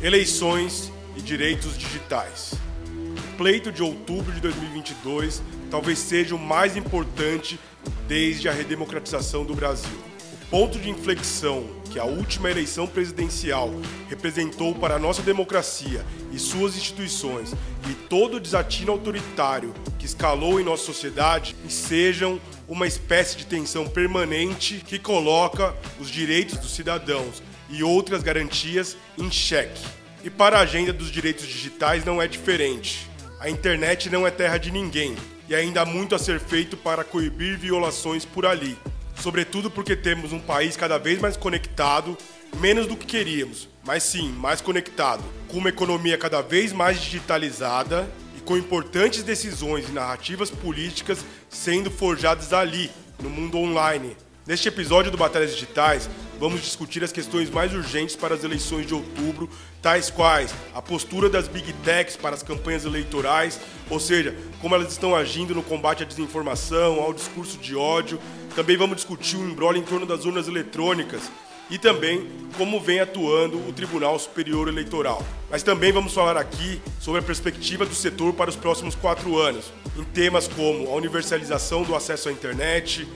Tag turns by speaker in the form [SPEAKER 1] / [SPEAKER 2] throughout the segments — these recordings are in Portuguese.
[SPEAKER 1] Eleições e direitos digitais. O pleito de outubro de 2022 talvez seja o mais importante desde a redemocratização do Brasil. O ponto de inflexão que a última eleição presidencial representou para a nossa democracia e suas instituições e todo o desatino autoritário que escalou em nossa sociedade sejam uma espécie de tensão permanente que coloca os direitos dos cidadãos e outras garantias em xeque. E para a agenda dos direitos digitais não é diferente. A internet não é terra de ninguém e ainda há muito a ser feito para coibir violações por ali. Sobretudo porque temos um país cada vez mais conectado, menos do que queríamos, mas sim mais conectado, com uma economia cada vez mais digitalizada e com importantes decisões e narrativas políticas sendo forjadas ali, no mundo online. Neste episódio do Batalhas Digitais, vamos discutir as questões mais urgentes para as eleições de outubro, tais quais a postura das big techs para as campanhas eleitorais, ou seja, como elas estão agindo no combate à desinformação, ao discurso de ódio. Também vamos discutir o embrólio em torno das urnas eletrônicas e também como vem atuando o Tribunal Superior Eleitoral. Mas também vamos falar aqui sobre a perspectiva do setor para os próximos quatro anos, em temas como a universalização do acesso à internet,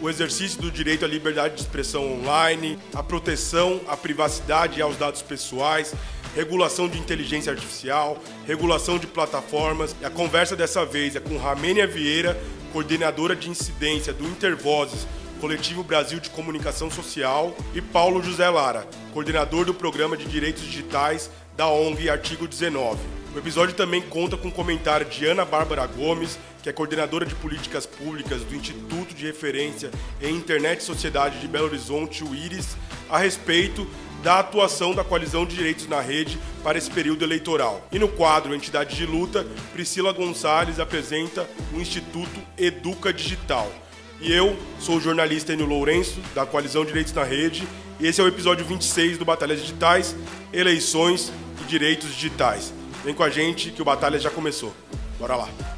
[SPEAKER 1] o exercício do direito à liberdade de expressão online, a proteção à privacidade e aos dados pessoais, regulação de inteligência artificial, regulação de plataformas. E a conversa dessa vez é com Ramênia Vieira, coordenadora de incidência do Intervozes, Coletivo Brasil de Comunicação Social, e Paulo José Lara, coordenador do Programa de Direitos Digitais da ONG Artigo 19. O episódio também conta com comentário de Ana Bárbara Gomes, que é coordenadora de políticas públicas do Instituto de Referência em Internet e Sociedade de Belo Horizonte, o IRIS, a respeito da atuação da Coalizão de Direitos na Rede para esse período eleitoral. E no quadro Entidade de Luta, Priscila Gonçalves apresenta o Instituto Educa Digital. E eu sou o jornalista Enio Lourenço, da Coalizão Direitos na Rede, e esse é o episódio 26 do Batalhas Digitais, Eleições e Direitos Digitais. Vem com a gente que o Batalha já começou. Bora lá.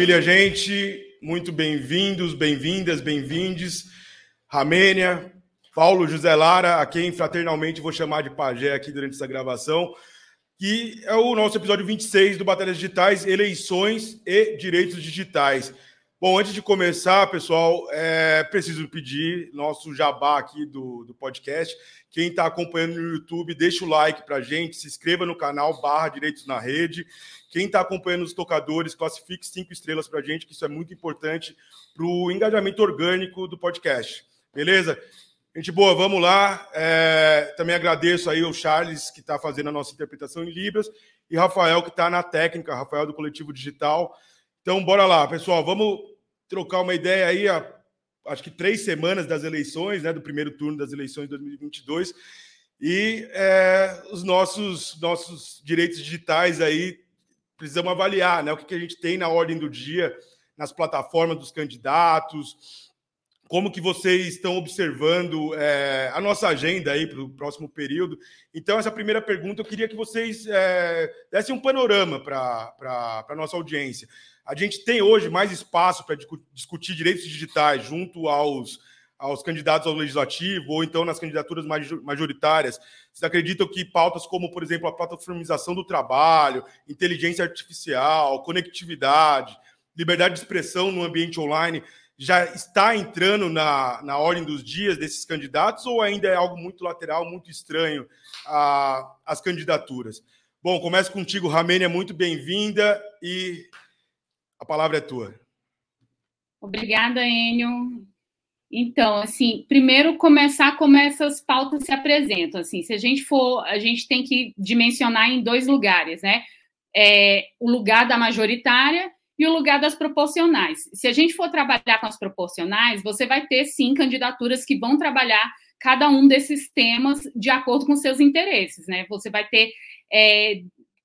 [SPEAKER 1] Maravilha, gente. Muito bem-vindos, bem-vindas, bem-vindes. Ramênia, Paulo José Lara, a quem fraternalmente vou chamar de pajé aqui durante essa gravação que é o nosso episódio 26 do Batalhas Digitais, Eleições e Direitos Digitais. Bom, antes de começar, pessoal, é preciso pedir nosso jabá aqui do, do podcast. Quem está acompanhando no YouTube, deixa o like para gente, se inscreva no canal barra Direitos na Rede. Quem está acompanhando os tocadores, classifique cinco estrelas para a gente, que isso é muito importante para o engajamento orgânico do podcast. Beleza? Gente boa, vamos lá. É, também agradeço aí ao Charles, que está fazendo a nossa interpretação em Libras, e Rafael, que está na técnica, Rafael do Coletivo Digital. Então, bora lá, pessoal, vamos trocar uma ideia aí, a, acho que três semanas das eleições, né, do primeiro turno das eleições de 2022, e é, os nossos, nossos direitos digitais aí, precisamos avaliar, né, o que, que a gente tem na ordem do dia, nas plataformas dos candidatos, como que vocês estão observando é, a nossa agenda aí para o próximo período. Então, essa primeira pergunta, eu queria que vocês é, dessem um panorama para a nossa audiência. A gente tem hoje mais espaço para discutir direitos digitais junto aos, aos candidatos ao legislativo ou então nas candidaturas majoritárias. Vocês acreditam que pautas como, por exemplo, a plataformização do trabalho, inteligência artificial, conectividade, liberdade de expressão no ambiente online já está entrando na, na ordem dos dias desses candidatos ou ainda é algo muito lateral, muito estranho às candidaturas? Bom, começo contigo, Ramênia, muito bem-vinda e a palavra é tua.
[SPEAKER 2] Obrigada, Enio. Então, assim, primeiro começar como essas pautas se apresentam. Assim, se a gente for, a gente tem que dimensionar em dois lugares, né? É, o lugar da majoritária e o lugar das proporcionais. Se a gente for trabalhar com as proporcionais, você vai ter sim candidaturas que vão trabalhar cada um desses temas de acordo com seus interesses, né? Você vai ter é,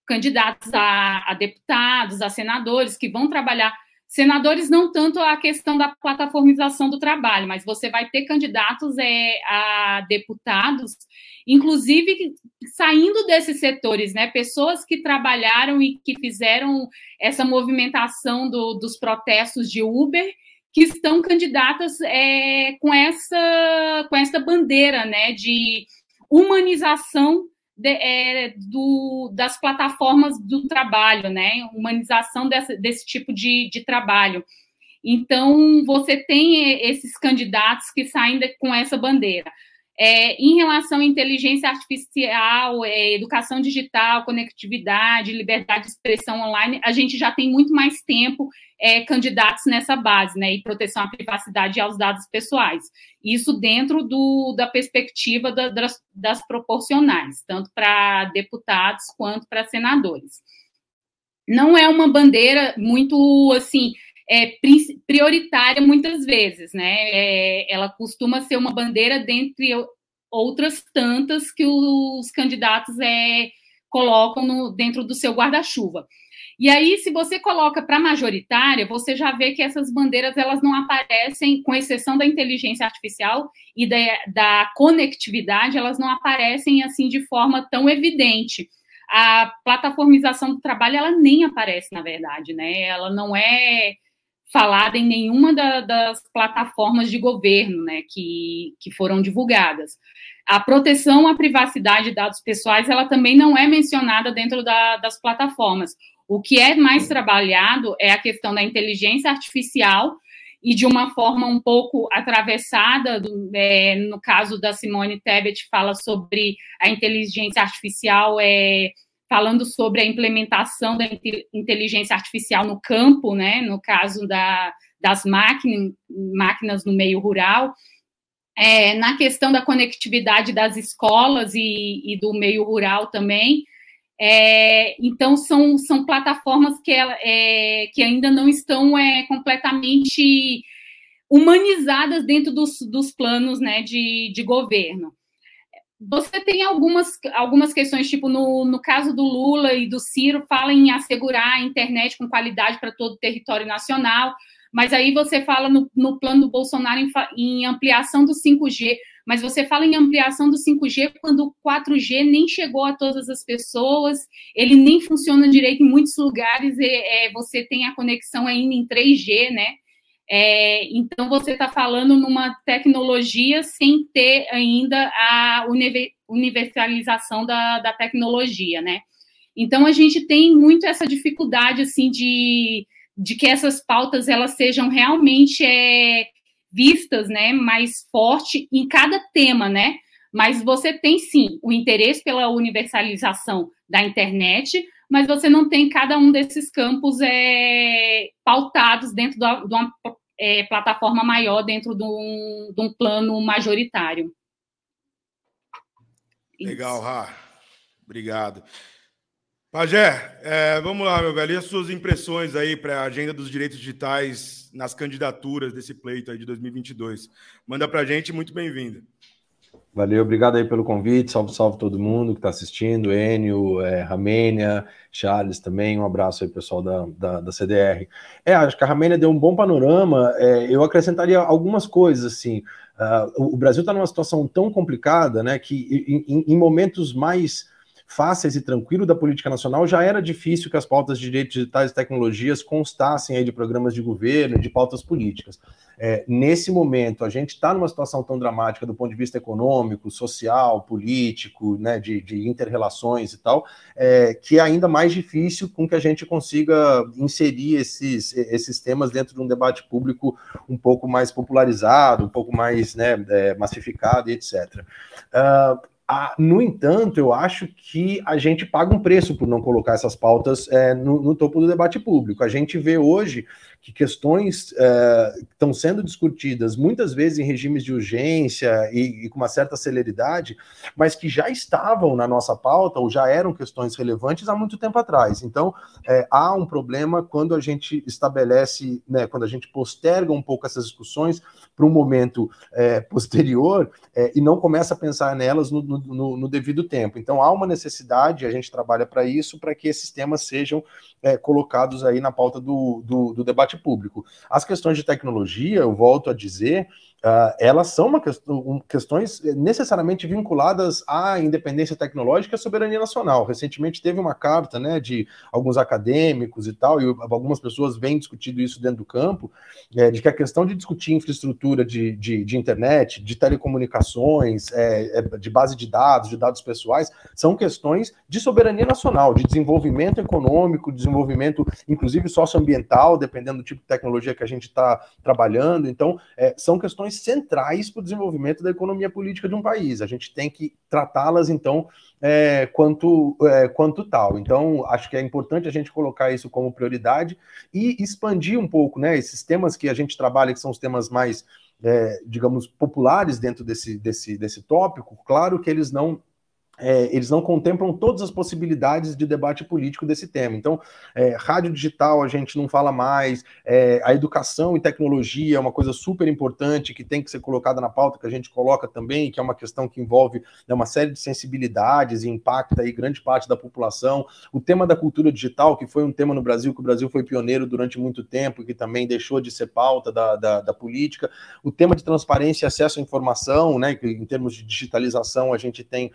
[SPEAKER 2] candidatos a, a, deputados, a senadores que vão trabalhar Senadores, não tanto a questão da plataformização do trabalho, mas você vai ter candidatos é, a deputados, inclusive saindo desses setores, né? Pessoas que trabalharam e que fizeram essa movimentação do, dos protestos de Uber, que estão candidatas é, com, essa, com essa bandeira, né? De humanização de, é, do, das plataformas do trabalho, né? Humanização desse tipo de, de trabalho. Então, você tem esses candidatos que saem de, com essa bandeira. É, em relação à inteligência artificial, é, educação digital, conectividade, liberdade de expressão online, a gente já tem muito mais tempo é, candidatos nessa base, né, e proteção à privacidade e aos dados pessoais. Isso dentro do, da perspectiva da, das, das proporcionais, tanto para deputados quanto para senadores. Não é uma bandeira muito, assim, é, prioritária muitas vezes, né? É, ela costuma ser uma bandeira dentre outras tantas que os candidatos é, colocam no, dentro do seu guarda-chuva. E aí, se você coloca para majoritária, você já vê que essas bandeiras elas não aparecem, com exceção da inteligência artificial e da, da conectividade, elas não aparecem assim de forma tão evidente. A plataformização do trabalho ela nem aparece, na verdade, né? Ela não é falada em nenhuma da, das plataformas de governo, né, que, que foram divulgadas. A proteção à privacidade de dados pessoais, ela também não é mencionada dentro da, das plataformas. O que é mais trabalhado é a questão da inteligência artificial e de uma forma um pouco atravessada, é, no caso da Simone Tebet, fala sobre a inteligência artificial, é, falando sobre a implementação da inteligência artificial no campo, né, no caso da, das máquinas, máquinas no meio rural, é, na questão da conectividade das escolas e, e do meio rural também, é, então, são, são plataformas que, é, que ainda não estão é, completamente humanizadas dentro dos, dos planos né, de, de governo. Você tem algumas, algumas questões, tipo no, no caso do Lula e do Ciro, fala em assegurar a internet com qualidade para todo o território nacional, mas aí você fala no, no plano do Bolsonaro em, em ampliação do 5G mas você fala em ampliação do 5G quando o 4G nem chegou a todas as pessoas, ele nem funciona direito em muitos lugares, e, é, você tem a conexão ainda em 3G, né? É, então você está falando numa tecnologia sem ter ainda a universalização da, da tecnologia, né? Então a gente tem muito essa dificuldade assim de, de que essas pautas elas sejam realmente é, vistas, né, mais forte em cada tema, né? Mas você tem sim o interesse pela universalização da internet, mas você não tem cada um desses campos é, pautados dentro de uma é, plataforma maior, dentro de um, de um plano majoritário.
[SPEAKER 3] Legal, Rá. Obrigado. Pajé, é, vamos lá, meu velho. E as suas impressões aí para a agenda dos direitos digitais nas candidaturas desse pleito aí de 2022? Manda para a gente, muito bem-vindo.
[SPEAKER 4] Valeu, obrigado aí pelo convite. Salve, salve todo mundo que está assistindo. Enio, é, Ramênia, Charles também. Um abraço aí, pessoal da, da, da, CDR. É, acho que a Ramênia deu um bom panorama. É, eu acrescentaria algumas coisas, assim. Uh, o Brasil está numa situação tão complicada, né, que em, em momentos mais fáceis e tranquilo da política nacional, já era difícil que as pautas de direitos digitais e tecnologias constassem aí de programas de governo, de pautas políticas. É, nesse momento, a gente está numa situação tão dramática do ponto de vista econômico, social, político, né, de, de interrelações e tal, é, que é ainda mais difícil com que a gente consiga inserir esses, esses temas dentro de um debate público um pouco mais popularizado, um pouco mais né, é, massificado e etc. Uh, ah, no entanto, eu acho que a gente paga um preço por não colocar essas pautas é, no, no, topo do debate público. A gente vê hoje que questões é, estão sendo discutidas muitas vezes em regimes de urgência e, e, com uma certa celeridade, mas que já estavam na nossa pauta ou já eram questões relevantes há muito tempo atrás. Então, é, há um problema quando a gente estabelece, né, quando a gente posterga um pouco essas discussões para um momento é, posterior é, e não começa a pensar nelas no, no no, devido tempo. Então há uma necessidade, a gente trabalha para isso, para que esses temas sejam colocados aí na pauta do, do, do debate público. As questões de tecnologia, eu volto a dizer, Uh, elas são uma questão, questões necessariamente vinculadas à independência tecnológica e à soberania nacional. Recentemente teve uma carta né, de alguns acadêmicos e tal, e algumas pessoas vêm discutindo isso dentro do campo, é, de que a questão de discutir infraestrutura de, de, de internet, de telecomunicações, é, é, de base de dados, de dados pessoais, são questões de soberania nacional, de desenvolvimento econômico, desenvolvimento, inclusive socioambiental, dependendo do tipo de tecnologia que a gente está trabalhando. Então, é, são questões centrais para o desenvolvimento da economia política de um país. A gente tem que tratá-las, então, é, quanto, é, quanto tal. Então, acho que é importante a gente colocar isso como prioridade e expandir um pouco né, esses temas que a gente trabalha, que são os temas mais, é, digamos, populares dentro desse, desse, desse tópico. Claro que eles não é, eles não contemplam todas as possibilidades de debate político desse tema. Então, é, rádio digital a gente não fala mais, é, a educação e tecnologia é uma coisa super importante que tem que ser colocada na pauta, que a gente coloca também, que é uma questão que envolve né, uma série de sensibilidades e impacta aí grande parte da população. O tema da cultura digital, que foi um tema no Brasil, que o Brasil foi pioneiro durante muito tempo e que também deixou de ser pauta da, da, da política. O tema de transparência e acesso à informação, né, que em termos de digitalização a gente tem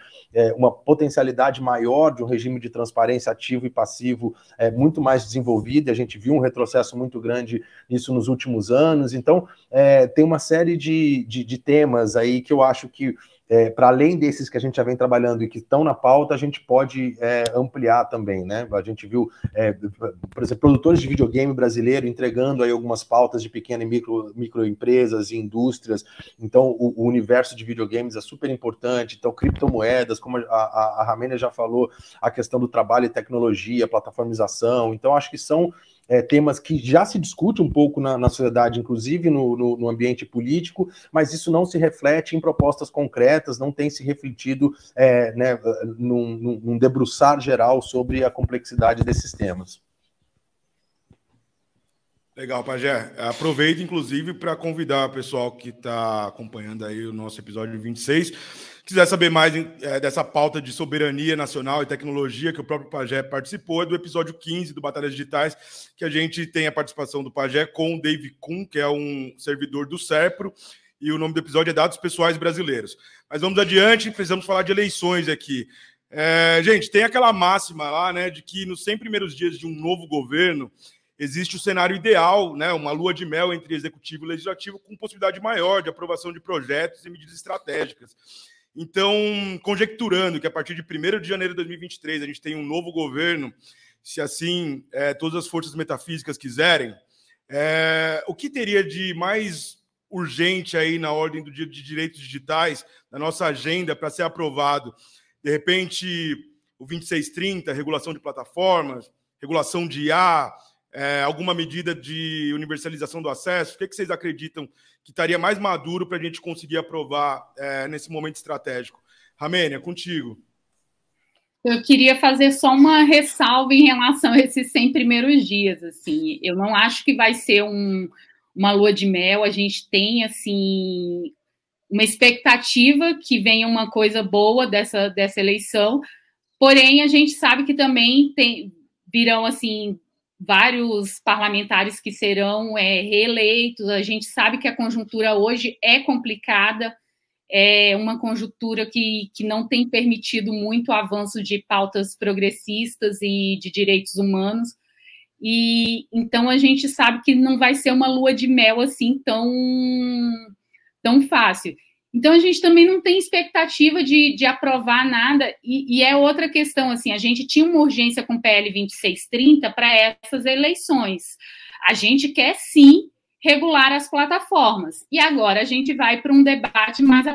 [SPEAKER 4] é, uma potencialidade maior de um regime de transparência ativo e passivo é, muito mais desenvolvido, e a gente viu um retrocesso muito grande nisso nos últimos anos. Então, é, tem uma série de, de, de temas aí que eu acho que é, para além desses que a gente já vem trabalhando e que estão na pauta, a gente pode é, ampliar também, né? A gente viu, é, por exemplo, produtores de videogame brasileiro entregando aí algumas pautas de pequenas e micro, microempresas e indústrias. Então, o, o, universo de videogames é super importante. Então, criptomoedas, como a, a, a Ramena já falou, a questão do trabalho e tecnologia, plataformização. Então, acho que são é, temas que já se discute um pouco na, na sociedade, inclusive no, no, no, ambiente político, mas isso não se reflete em propostas concretas, não tem se refletido é, né, num, num debruçar geral sobre a complexidade desses temas.
[SPEAKER 3] Legal, Pajé. Aproveito, inclusive, para convidar o pessoal que está acompanhando aí o nosso episódio 26 quiser saber mais é, dessa pauta de soberania nacional e tecnologia que o próprio Pajé participou, é do episódio 15 do Batalhas Digitais, que a gente tem a participação do Pajé com o Dave Kuhn, que é um servidor do SERPRO, e o nome do episódio é Dados Pessoais Brasileiros. Mas vamos adiante, precisamos falar de eleições aqui. É, gente, tem aquela máxima lá, né, de que nos 100 primeiros dias de um novo governo existe o cenário ideal, né, uma lua de mel entre executivo e legislativo com possibilidade maior de aprovação de projetos e medidas estratégicas. Então, conjecturando que a partir de 1 de janeiro de 2023 a gente tem um novo governo, se assim é, todas as forças metafísicas quiserem, é, o que teria de mais urgente aí na ordem do dia de direitos digitais, na nossa agenda, para ser aprovado? De repente, o 2630, regulação de plataformas, regulação de IA, é, alguma medida de universalização do acesso? O que, é que vocês acreditam que estaria mais maduro para a gente conseguir aprovar é, nesse momento estratégico? Ramênia, contigo.
[SPEAKER 2] Eu queria fazer só uma ressalva em relação a esses 100 primeiros dias. Assim, eu não acho que vai ser um, uma lua de mel. A gente tem assim uma expectativa que venha uma coisa boa dessa, dessa eleição. Porém, a gente sabe que também tem, virão assim vários parlamentares que serão é, reeleitos. A gente sabe que a conjuntura hoje é complicada, é uma conjuntura que, que não tem permitido muito avanço de pautas progressistas e de direitos humanos. E então a gente sabe que não vai ser uma lua de mel assim tão, tão fácil. Então a gente também não tem expectativa de, de aprovar nada, e, e, é outra questão, assim, a gente tinha uma urgência com o PL 2630 para essas eleições. A gente quer sim regular as plataformas. E agora a gente vai para um debate mais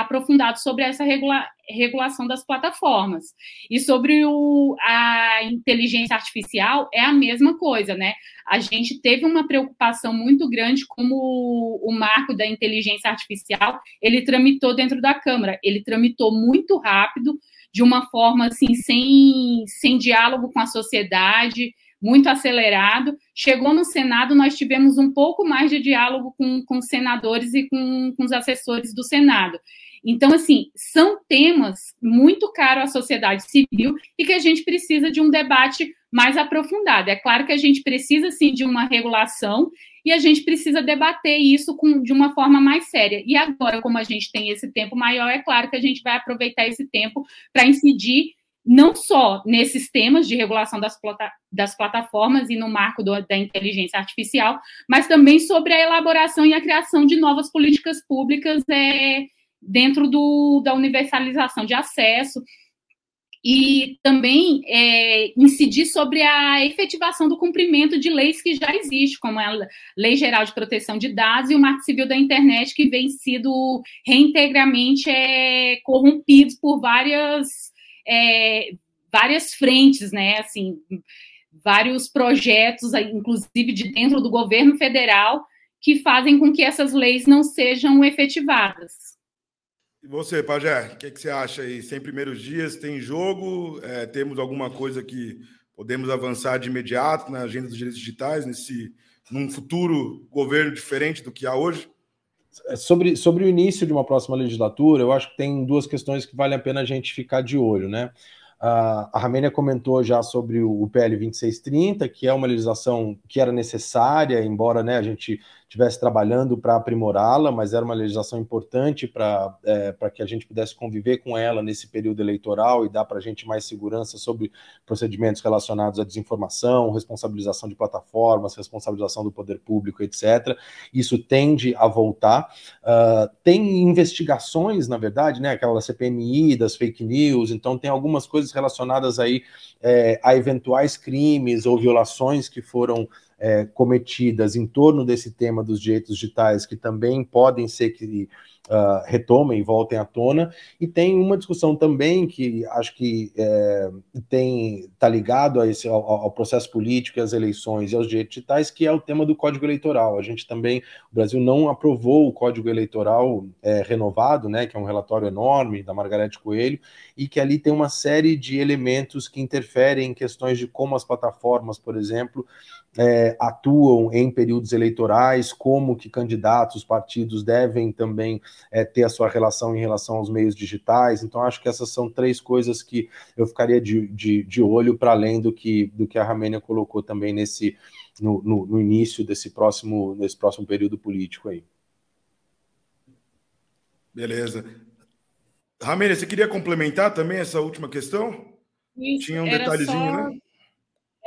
[SPEAKER 2] aprofundado sobre essa regula regulação das plataformas. E sobre o, a inteligência artificial, é a mesma coisa, né? A gente teve uma preocupação muito grande como o, o marco da inteligência artificial, ele tramitou dentro da Câmara, ele tramitou muito rápido, de uma forma assim, sem, sem diálogo com a sociedade, muito acelerado. Chegou no Senado, nós tivemos um pouco mais de diálogo com, os senadores e com, com os assessores do Senado. Então, assim, são temas muito caros à sociedade civil e que a gente precisa de um debate mais aprofundado. É claro que a gente precisa, sim, de uma regulação e a gente precisa debater isso com, de uma forma mais séria. E agora, como a gente tem esse tempo maior, é claro que a gente vai aproveitar esse tempo para incidir não só nesses temas de regulação das, plata das plataformas e no marco do, da inteligência artificial, mas também sobre a elaboração e a criação de novas políticas públicas é, dentro do, da universalização de acesso e também é, incidir sobre a efetivação do cumprimento de leis que já existem, como a Lei Geral de Proteção de Dados e o Marco Civil da Internet, que vem sido reintegramente é, corrompidos por várias é, várias frentes, né? Assim, vários projetos, inclusive de dentro do governo federal, que fazem com que essas leis não sejam efetivadas.
[SPEAKER 3] E você, Pajé, o que, que, você acha aí? 100 primeiros dias, tem jogo? É, temos alguma coisa que podemos avançar de imediato na agenda dos direitos digitais, nesse, num futuro governo diferente do que há hoje?
[SPEAKER 4] É, sobre, sobre o início de uma próxima legislatura, eu acho que tem duas questões que vale a pena a gente ficar de olho, né? a Ramênia comentou já sobre o PL 2630, que é uma legislação que era necessária, embora né, a gente estivesse trabalhando para aprimorá-la, mas era uma legislação importante para é, que a gente pudesse conviver com ela nesse período eleitoral e dar para a gente mais segurança sobre procedimentos relacionados à desinformação, responsabilização de plataformas, responsabilização do poder público, etc. Isso tende a voltar. Uh, tem investigações, na verdade, né, aquela CPMI das fake news, então tem algumas coisas relacionadas aí é, a eventuais crimes ou violações que foram é, cometidas em torno desse tema dos direitos digitais, que também podem ser que uh, retomem e voltem à tona, e tem uma discussão também que acho que é, tem está ligado a esse, ao, ao, processo político, às eleições e aos direitos digitais, que é o tema do Código Eleitoral. A gente também, o Brasil não aprovou o Código Eleitoral é, renovado, né, que é um relatório enorme da Margarete Coelho, e que ali tem uma série de elementos que interferem em questões de como as plataformas, por exemplo, é, atuam em períodos eleitorais, como que candidatos, partidos devem também é, ter a sua relação em relação aos meios digitais. Então, acho que essas são três coisas que eu ficaria de, de, de olho para além do que, do que a Ramênia colocou também nesse no, no, no, início desse próximo, desse próximo período político aí.
[SPEAKER 3] Beleza. Ramênia, você queria complementar também essa última questão?
[SPEAKER 2] Isso, Tinha um detalhezinho, só... né?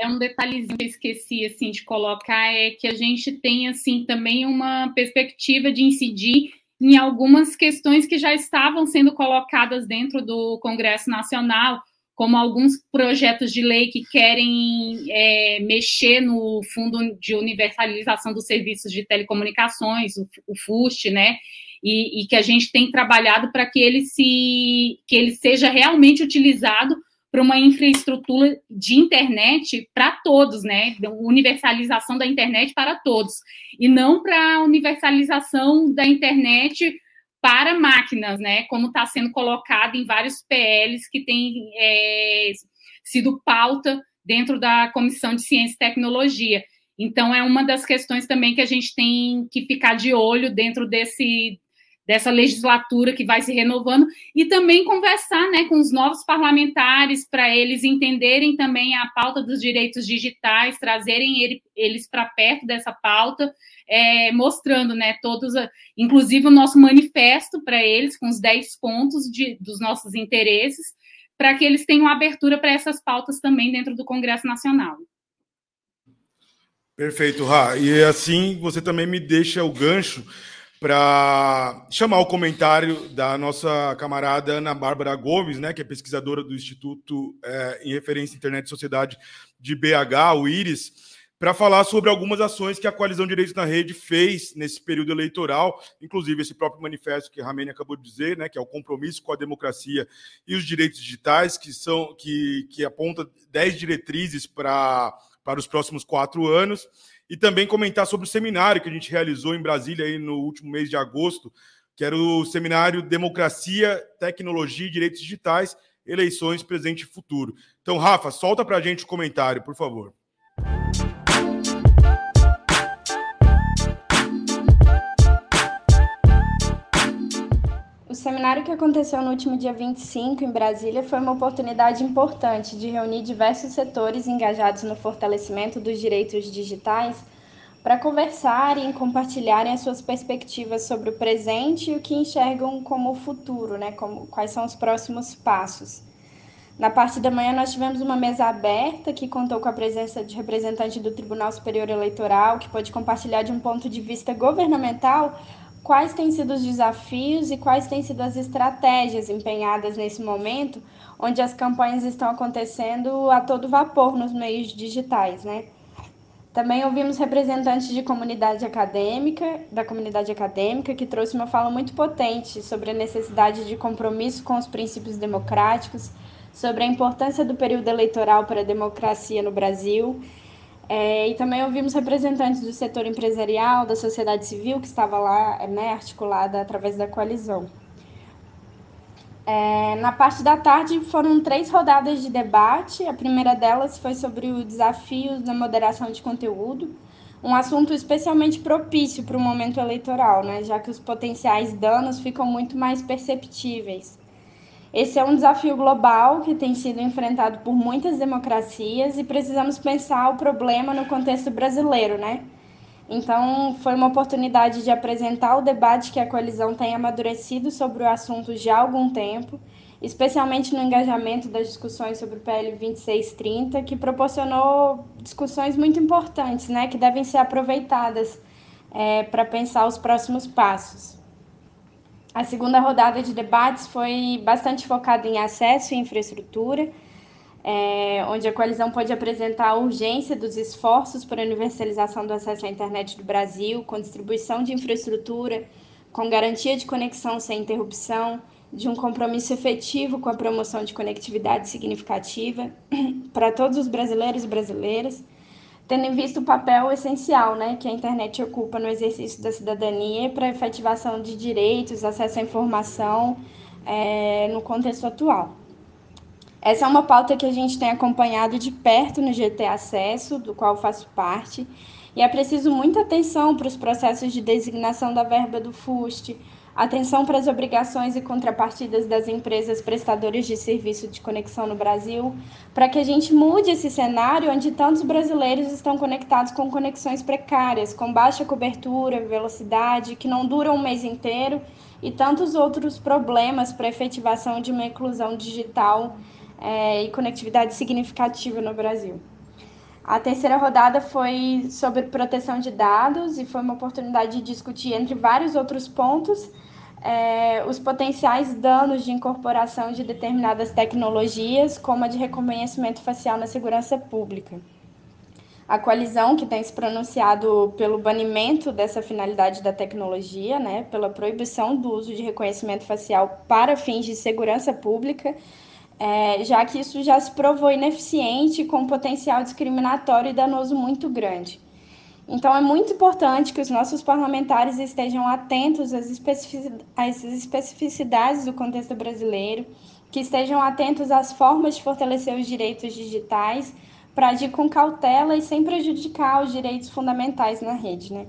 [SPEAKER 2] É um detalhezinho que eu esqueci assim de colocar é que a gente tem assim também uma perspectiva de incidir em algumas questões que já estavam sendo colocadas dentro do Congresso Nacional, como alguns projetos de lei que querem é, mexer no Fundo de Universalização dos Serviços de Telecomunicações, o, o FUST, né? E, e que a gente tem trabalhado para que ele se que ele seja realmente utilizado para uma infraestrutura de internet para todos, né? Universalização da internet para todos, e não para universalização da internet para máquinas, né? Como está sendo colocado em vários PLs que têm é, sido pauta dentro da Comissão de Ciência e Tecnologia. Então, é uma das questões também que a gente tem que ficar de olho dentro desse, dessa legislatura que vai se renovando e também conversar né, com os novos parlamentares para eles entenderem também a pauta dos direitos digitais, trazerem ele, eles para perto dessa pauta, é, mostrando né, todos, inclusive o nosso manifesto para eles, com os 10 pontos de, dos nossos interesses, para que eles tenham abertura para essas pautas também dentro do Congresso Nacional.
[SPEAKER 3] Perfeito, Ra. E assim você também me deixa o gancho para chamar o comentário da nossa camarada Ana Bárbara Gomes, né, que é pesquisadora do Instituto é, em Referência Internet e Sociedade de BH, o IRIS, para falar sobre algumas ações que a Coalizão Direitos na Rede fez nesse período eleitoral, inclusive esse próprio manifesto que a Ramene acabou de dizer, né, que é o compromisso com a democracia e os direitos digitais, que são que, que aponta 10 diretrizes para para os próximos quatro anos e também comentar sobre o seminário que a gente realizou em Brasília aí no último mês de agosto, que era o seminário Democracia, Tecnologia e Direitos Digitais, Eleições, Presente e Futuro. Então, Rafa, solta para a gente o comentário, por favor.
[SPEAKER 5] Seminário que aconteceu no último dia 25 em Brasília foi uma oportunidade importante de reunir diversos setores engajados no fortalecimento dos direitos digitais para conversarem e compartilharem as suas perspectivas sobre o presente e o que enxergam como o futuro, né? Como, quais são os próximos passos. Na parte da manhã, nós tivemos uma mesa aberta que contou com a presença de representante do Tribunal Superior Eleitoral, que pôde compartilhar de um ponto de vista governamental quais têm sido os desafios e quais têm sido as estratégias empenhadas nesse momento, onde as campanhas estão acontecendo a todo vapor nos meios digitais, né? Também ouvimos representantes de comunidade acadêmica, da comunidade acadêmica, que trouxe uma fala muito potente sobre a necessidade de compromisso com os princípios democráticos, sobre a importância do período eleitoral para a democracia no Brasil. É, e também ouvimos representantes do setor empresarial, da sociedade civil, que estava lá né, articulada através da coalizão. É, na parte da tarde foram três rodadas de debate. A primeira delas foi sobre o desafio da moderação de conteúdo, um assunto especialmente propício para o momento eleitoral, né, já que os potenciais danos ficam muito mais perceptíveis. Esse é um desafio global que tem sido enfrentado por muitas democracias e precisamos pensar o problema no contexto brasileiro, né? Então, foi uma oportunidade de apresentar o debate que a coalizão tem amadurecido sobre o assunto já há algum tempo, especialmente no engajamento das discussões sobre o PL 2630, que proporcionou discussões muito importantes, né, que devem ser aproveitadas é, para pensar os próximos passos. A segunda rodada de debates foi bastante focada em acesso e infraestrutura é, onde a coalizão pode apresentar a urgência dos esforços para a universalização do acesso à internet do Brasil, com distribuição de infraestrutura, com garantia de conexão sem interrupção, de um compromisso efetivo com a promoção de conectividade significativa para todos os brasileiros e brasileiras, tendo em vista o papel essencial né, que a internet ocupa no exercício da cidadania para a efetivação de direitos, acesso à informação é, no contexto atual. Essa é uma pauta que a gente tem acompanhado de perto no GT Acesso, do qual faço parte, e é preciso muita atenção para os processos de designação da verba do FUST, atenção para as obrigações e contrapartidas das empresas prestadoras de serviço de conexão no Brasil, para que a gente mude esse cenário onde tantos brasileiros estão conectados com conexões precárias, com baixa cobertura, velocidade, que não duram um mês inteiro, e tantos outros problemas para a efetivação de uma inclusão digital é, e conectividade significativa no Brasil. A terceira rodada foi sobre proteção de dados e foi uma oportunidade de discutir, entre vários outros pontos, é, os potenciais danos de incorporação de determinadas tecnologias, como a de reconhecimento facial na segurança pública. A coalizão, que tem se pronunciado pelo banimento dessa finalidade da tecnologia, né, pela proibição do uso de reconhecimento facial para fins de segurança pública, é, já que isso já se provou ineficiente com potencial discriminatório e danoso muito grande. Então, é muito importante que os nossos parlamentares estejam atentos às, às especificidades do contexto brasileiro, que estejam atentos às formas de fortalecer os direitos digitais para agir com cautela e sem prejudicar os direitos fundamentais na rede, né?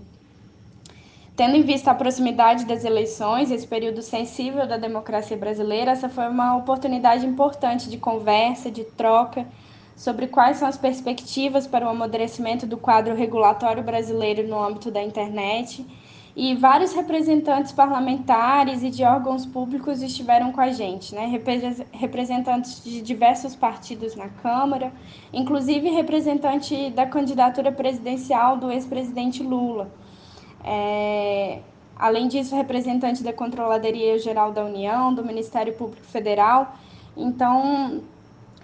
[SPEAKER 5] Tendo em vista a proximidade das eleições, esse período sensível da democracia brasileira, essa foi uma oportunidade importante de conversa, de troca sobre quais são as perspectivas para o amadurecimento do quadro regulatório brasileiro no âmbito da internet. E vários representantes parlamentares e de órgãos públicos estiveram com a gente, né? representantes de diversos partidos na Câmara, inclusive representante da candidatura presidencial do ex-presidente Lula. É, além disso, representante da Controladoria Geral da União, do Ministério Público Federal. Então,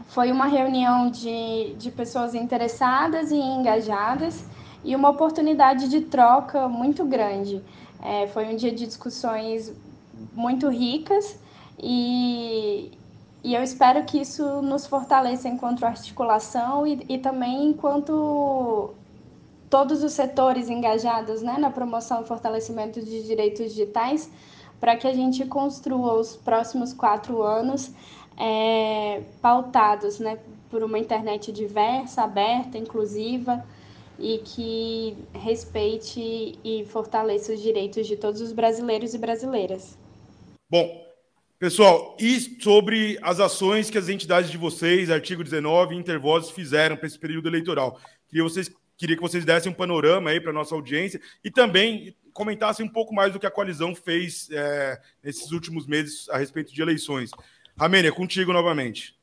[SPEAKER 5] foi uma reunião de, de pessoas interessadas e engajadas e uma oportunidade de troca muito grande. É, foi um dia de discussões muito ricas e, e eu espero que isso nos fortaleça enquanto articulação e, e também enquanto todos os setores engajados né, na promoção e fortalecimento de direitos digitais, para que a gente construa os próximos quatro anos é, pautados né, por uma internet diversa, aberta, inclusiva e que respeite e fortaleça os direitos de todos os brasileiros e brasileiras.
[SPEAKER 1] Bom,
[SPEAKER 3] Pessoal, e sobre as ações que as entidades de vocês, artigo 19 e Intervozes, fizeram para esse período eleitoral? Queria, vocês, queria que vocês dessem um panorama aí para nossa audiência e também comentassem um pouco mais do que a coalizão fez é, nesses últimos meses a respeito de eleições. Ramênia, contigo novamente.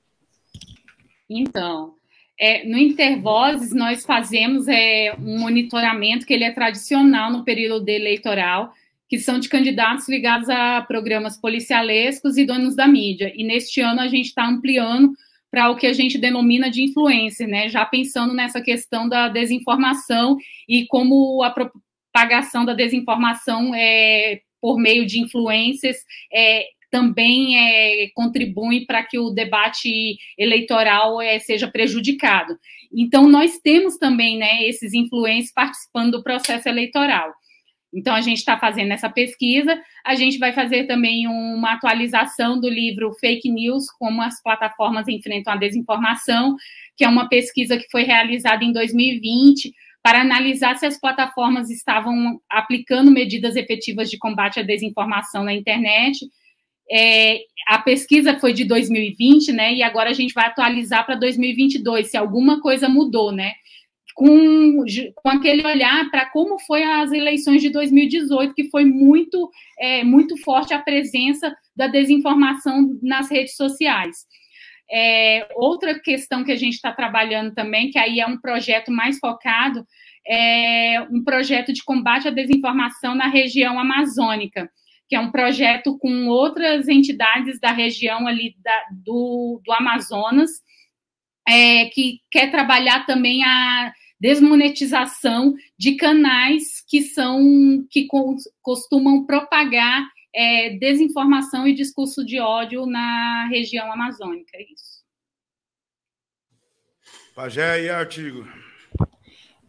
[SPEAKER 2] Então, é, no Intervozes, nós fazemos é, um monitoramento que ele é tradicional no período eleitoral, que são de candidatos ligados a programas policialescos e donos da mídia. E neste ano a gente está ampliando para o que a gente denomina de influencer, né? Já pensando nessa questão da desinformação e como a propagação da desinformação é, por meio de influencers é, também é, contribui para que o debate eleitoral é, seja prejudicado. Então, nós temos também né, esses influencers participando do processo eleitoral. Então, a gente está fazendo essa pesquisa. A gente vai fazer também uma atualização do livro Fake News: Como as plataformas enfrentam a desinformação, que é uma pesquisa que foi realizada em 2020 para analisar se as plataformas estavam aplicando medidas efetivas de combate à desinformação na internet é, a pesquisa foi de 2020, né? E agora a gente vai atualizar para 2022, se alguma coisa mudou, né? Com, com aquele olhar para como foi as eleições de 2018, que foi muito, é, muito forte a presença da desinformação nas redes sociais. É, outra questão que a gente está trabalhando também, que aí é um projeto mais focado, é um projeto de combate à desinformação na região amazônica que é um projeto com outras entidades da região ali da, do, do Amazonas, é, que quer trabalhar também a desmonetização de canais que são que costumam propagar é, desinformação e discurso de ódio na região amazônica. É isso.
[SPEAKER 3] Pajé e artigo.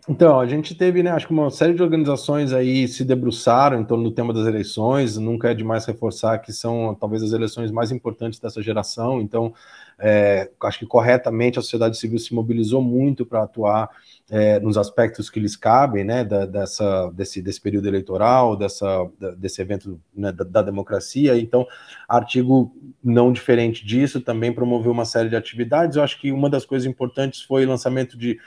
[SPEAKER 4] Então, a gente teve, né, acho que uma série de organizações aí se debruçaram em torno do tema das eleições, nunca é demais reforçar que são talvez as eleições mais importantes dessa geração, então é, acho que corretamente a sociedade civil se mobilizou muito para atuar é, nos aspectos que lhes cabem, né, da, dessa, desse, desse período eleitoral, dessa, desse evento né, da, da, democracia. Então, artigo não diferente disso também promoveu uma série de atividades. Eu acho que uma das coisas importantes foi o lançamento de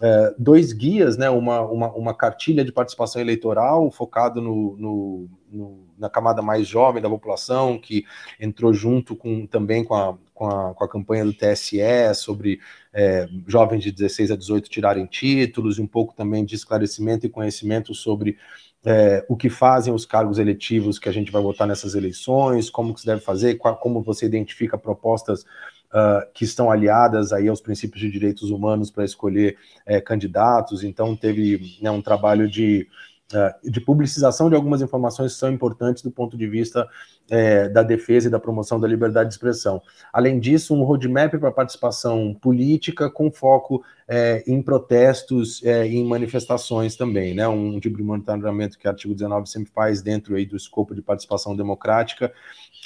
[SPEAKER 4] é, dois guias, né, uma, uma, uma, cartilha de participação eleitoral focado no, no, no, na camada mais jovem da população, que entrou junto com, também com a, com, a, com a campanha do TSE sobre é, jovens de 16 a 18 tirarem títulos, e um pouco também de esclarecimento e conhecimento sobre é, o que fazem os cargos eletivos que a gente vai votar nessas eleições, como que se deve fazer, qual, como você identifica propostas uh, que estão aliadas aí aos princípios de direitos humanos para escolher é, candidatos. Então, teve né, um trabalho de, uh, de publicização de algumas informações que são importantes do ponto de vista é, da defesa e da promoção da liberdade de expressão. Além disso, um roadmap para participação política com foco é, em protestos é, e em manifestações também, né? Um tipo de monitoramento que o artigo 19 sempre faz dentro aí do escopo de participação democrática,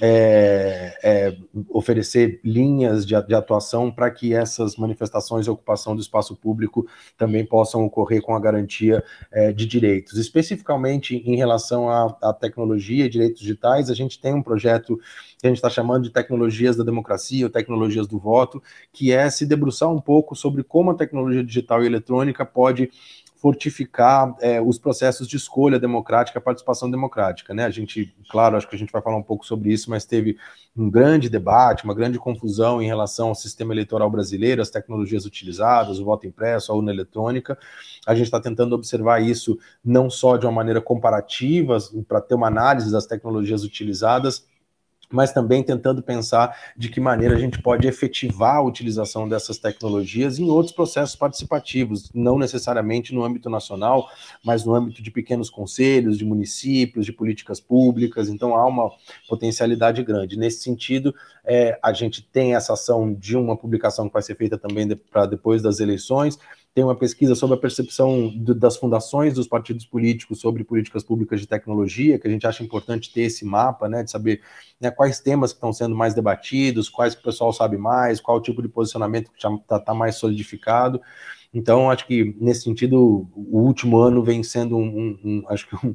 [SPEAKER 4] é, é, oferecer linhas de, de atuação para que essas manifestações e ocupação do espaço público também possam ocorrer com a garantia é, de direitos. Especificamente em relação à tecnologia e direitos digitais, a gente tem tem um projeto que a gente está chamando de tecnologias da democracia ou tecnologias do voto, que é se debruçar um pouco sobre como a tecnologia digital e eletrônica pode fortificar é, os processos de escolha democrática, participação democrática, né? A gente, claro, acho que a gente vai falar um pouco sobre isso, mas teve um grande debate, uma grande confusão em relação ao sistema eleitoral brasileiro, as tecnologias utilizadas, o voto impresso, a urna eletrônica. A gente está tentando observar isso não só de uma maneira comparativa, para ter uma análise das tecnologias utilizadas, mas também tentando pensar de que maneira a gente pode efetivar a utilização dessas tecnologias em outros processos participativos, não necessariamente no âmbito nacional, mas no âmbito de pequenos conselhos, de municípios, de políticas públicas. Então há uma potencialidade grande. Nesse sentido, é, a gente tem essa ação de uma publicação que vai ser feita também de, para depois das eleições tem uma pesquisa sobre a percepção do, das fundações dos partidos políticos sobre políticas públicas de tecnologia, que a gente acha importante ter esse mapa, né, de saber né, quais temas estão sendo mais debatidos, quais que o pessoal sabe mais, qual tipo de posicionamento que está tá mais solidificado. Então, acho que nesse sentido, o último ano vem sendo um, um, um acho que um,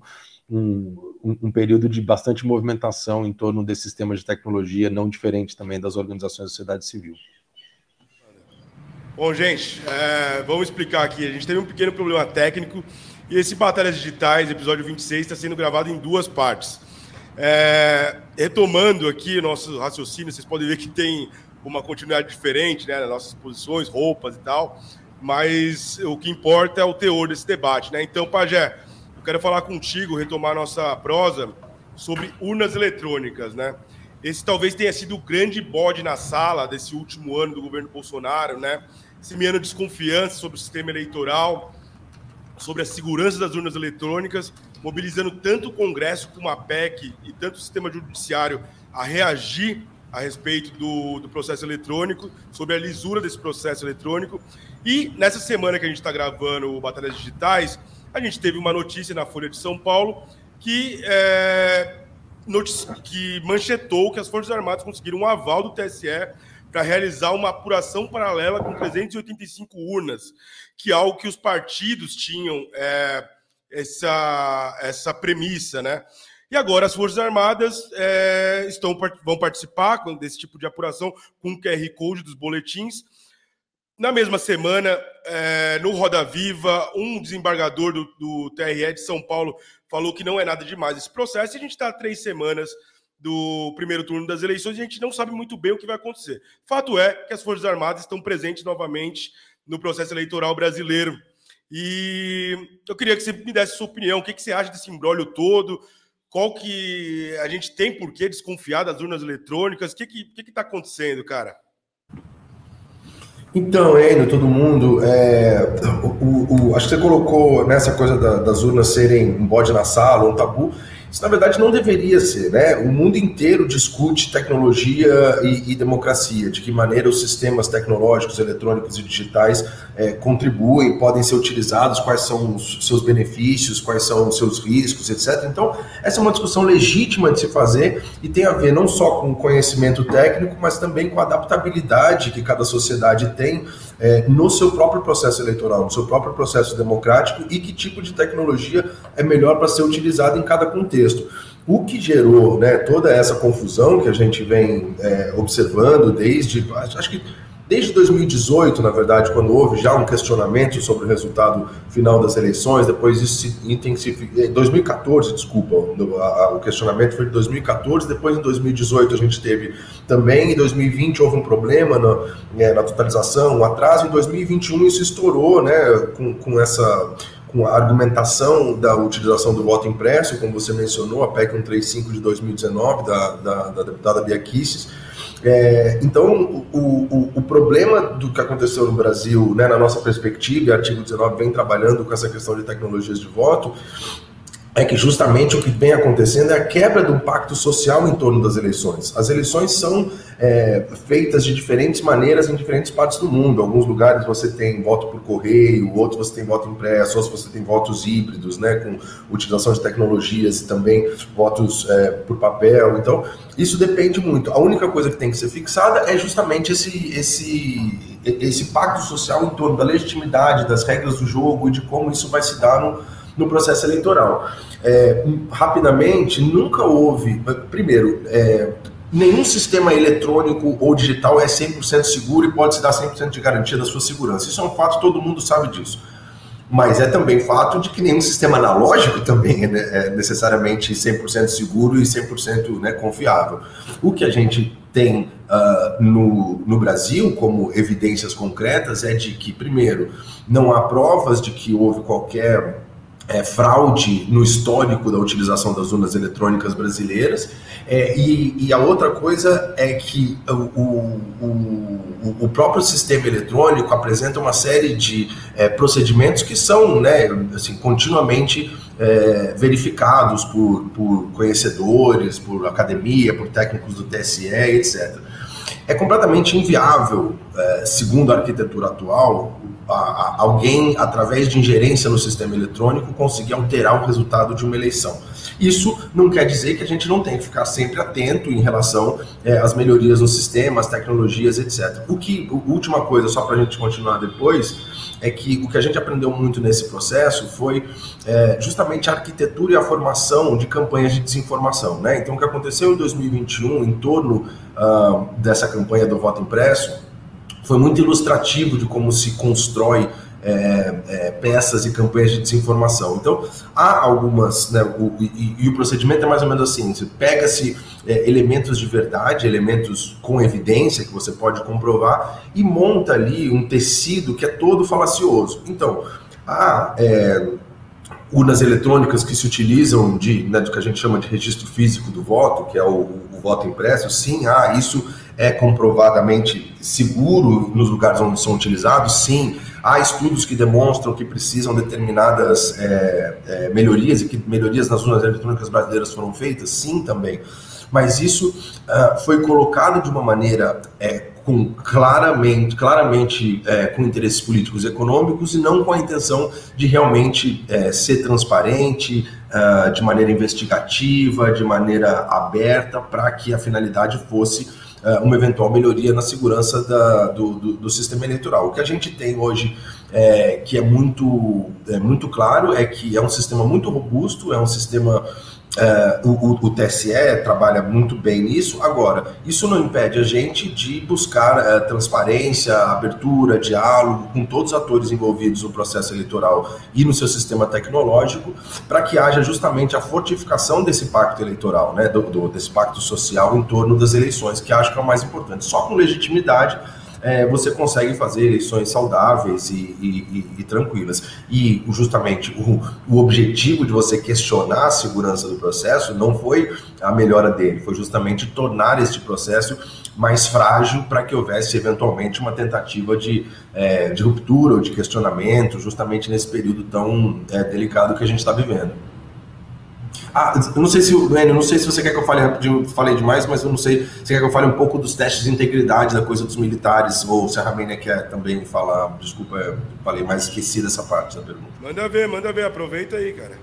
[SPEAKER 3] um, um, período de bastante movimentação em torno desse sistema de tecnologia, não diferente também das organizações da sociedade civil.
[SPEAKER 1] Bom, gente, é, vamos explicar aqui. A gente teve um pequeno problema técnico e esse Batalhas Digitais, episódio 26, está sendo gravado em duas partes. É, retomando aqui nosso raciocínio, vocês podem ver que tem uma continuidade diferente né, nas nossas posições, roupas e tal, mas o que importa é o teor desse debate. Né? Então, Pajé, eu quero falar contigo, retomar nossa prosa sobre urnas eletrônicas. Né? Esse talvez tenha sido o grande bode na sala desse último ano do governo Bolsonaro, né? Semeando desconfiança sobre o sistema eleitoral, sobre a segurança das urnas eletrônicas, mobilizando tanto o Congresso como a PEC e tanto o sistema judiciário a reagir a respeito do, do processo eletrônico, sobre a lisura desse processo eletrônico. E nessa semana que a gente está gravando o Batalhas Digitais, a gente teve uma notícia na Folha de São Paulo que, é, que manchetou que as Forças Armadas conseguiram um aval do TSE para realizar uma apuração paralela com 385 urnas, que é algo que os partidos tinham é, essa, essa premissa, né? E agora as Forças Armadas é, estão, vão participar desse tipo de apuração com o QR Code dos boletins. Na mesma semana, é, no Roda Viva, um desembargador do, do TRE de São Paulo falou que não é nada demais esse processo. E a gente está três semanas do primeiro turno das eleições e a gente não sabe muito bem o que vai acontecer. Fato é que as Forças Armadas estão presentes novamente no processo eleitoral brasileiro. E eu queria que você me desse sua opinião, o que, que você acha desse embrólio todo, qual que a gente tem por que desconfiar das urnas eletrônicas, o que está que, que que acontecendo, cara?
[SPEAKER 4] Então, Enio, todo mundo, é, o, o, acho que você colocou nessa coisa da, das urnas serem um bode na sala, um tabu. Isso, na verdade, não deveria ser, né? O mundo inteiro discute tecnologia e, e democracia, de que maneira os sistemas tecnológicos, eletrônicos e digitais é, contribuem, podem ser utilizados, quais são os seus benefícios, quais são os seus riscos, etc. Então, essa é uma discussão legítima de se fazer e tem a ver não só com conhecimento técnico, mas também com a adaptabilidade que cada sociedade tem é, no seu próprio processo eleitoral, no seu próprio processo democrático e que tipo de tecnologia é melhor para ser utilizada em cada contexto. O que gerou né, toda essa confusão que a gente vem é, observando desde, acho que Desde 2018, na verdade, quando houve já um questionamento sobre o resultado final das eleições, depois isso se intensificou. 2014, desculpa, o questionamento foi de 2014, depois em 2018 a gente teve também, em 2020 houve um problema na, é, na totalização, um atraso, em 2021 isso estourou, né, com, com essa com a argumentação da utilização do voto impresso, como você mencionou, a PEC 135 de 2019, da, da, da deputada Bia Kicis, é, então, o, o, o, problema do que aconteceu no Brasil, né, na nossa perspectiva, e o artigo 19 vem trabalhando com essa questão de tecnologias de voto, é que justamente o que vem acontecendo é a quebra do pacto social em torno das eleições. As eleições são é, feitas de diferentes maneiras em diferentes partes do mundo. Em alguns lugares você tem voto por correio, outros você tem voto impresso, outros você tem votos híbridos, né, com utilização de tecnologias e também votos é, por papel. Então, isso depende muito. A única coisa que tem que ser fixada é justamente esse, esse, esse pacto social em torno da legitimidade, das regras do jogo e de como isso vai se dar no no processo eleitoral. É, rapidamente, nunca houve. Primeiro, é, nenhum sistema eletrônico ou digital é 100% seguro e pode se dar 100% de garantia da sua segurança. Isso é um fato, todo mundo sabe disso. Mas é também fato de que nenhum sistema analógico também é, né, é necessariamente 100% seguro e 100% né, confiável. O que a gente tem uh, no, no Brasil como evidências concretas é de que, primeiro, não há provas de que houve qualquer é, fraude no histórico da utilização das urnas eletrônicas brasileiras. É, e, e, a outra coisa é que o, o, o, próprio sistema eletrônico apresenta uma série de é, procedimentos que são né, assim, continuamente é, verificados por, por conhecedores, por academia, por técnicos do TSE, etc. É completamente inviável, é, segundo a arquitetura atual, alguém, através de ingerência no sistema eletrônico, conseguir alterar o resultado de uma eleição. Isso não quer dizer que a gente não tem que ficar sempre atento em relação é, às melhorias no sistema, às tecnologias, etc. O que, última coisa, só para a gente continuar depois, é que o que a gente aprendeu muito nesse processo foi é, justamente a arquitetura e a formação de campanhas de desinformação. Né? Então, o que aconteceu em 2021 em torno uh, dessa campanha do voto impresso foi muito ilustrativo de como se constrói é, é, peças e campanhas de desinformação. Então, há algumas, né, o, e, e, o procedimento é mais ou menos assim: pega-se é, elementos de verdade, elementos com evidência que você pode comprovar, e monta ali um tecido que é todo falacioso. Então, há é, urnas eletrônicas que se utilizam de, né, do que a gente chama de registro físico do voto, que é o, o voto impresso, sim, ah, isso é comprovadamente seguro nos lugares onde são utilizados, sim. Há estudos que demonstram que precisam determinadas é, é, melhorias e que melhorias nas urnas eletrônicas brasileiras foram feitas, sim, também. Mas isso uh, foi colocado de uma maneira é, com claramente, claramente é, com interesses políticos e econômicos e não com a intenção de realmente é, ser transparente, uh, de maneira investigativa, de maneira aberta, para que a finalidade fosse uma eventual melhoria na segurança da, do, do, do, sistema eleitoral. O que a gente tem hoje, é, que é muito, é muito claro, é que é um sistema muito robusto, é um sistema Uh, o, o, TSE trabalha muito bem nisso. Agora, isso não impede a gente de buscar uh, transparência, abertura, diálogo com todos os atores envolvidos no processo eleitoral e no seu sistema tecnológico, para que haja justamente a fortificação desse pacto eleitoral, né, do, do, desse pacto social em torno das eleições, que acho que é o mais importante. Só com legitimidade é, você consegue fazer eleições saudáveis e, e, e, e tranquilas. E justamente o, o, objetivo de você questionar a segurança do processo não foi a melhora dele, foi justamente tornar este processo mais frágil para que houvesse eventualmente uma tentativa de, é, de ruptura ou de questionamento, justamente nesse período tão é, delicado que a gente está vivendo. Ah, eu não sei se o não sei se você quer que eu fale rapidinho, falei demais, mas eu não sei se quer que eu fale um pouco dos testes de integridade da coisa dos militares, ou se a Ramênia quer também falar, desculpa, falei mais esqueci dessa parte da pergunta.
[SPEAKER 1] Manda ver, manda ver, aproveita aí, cara.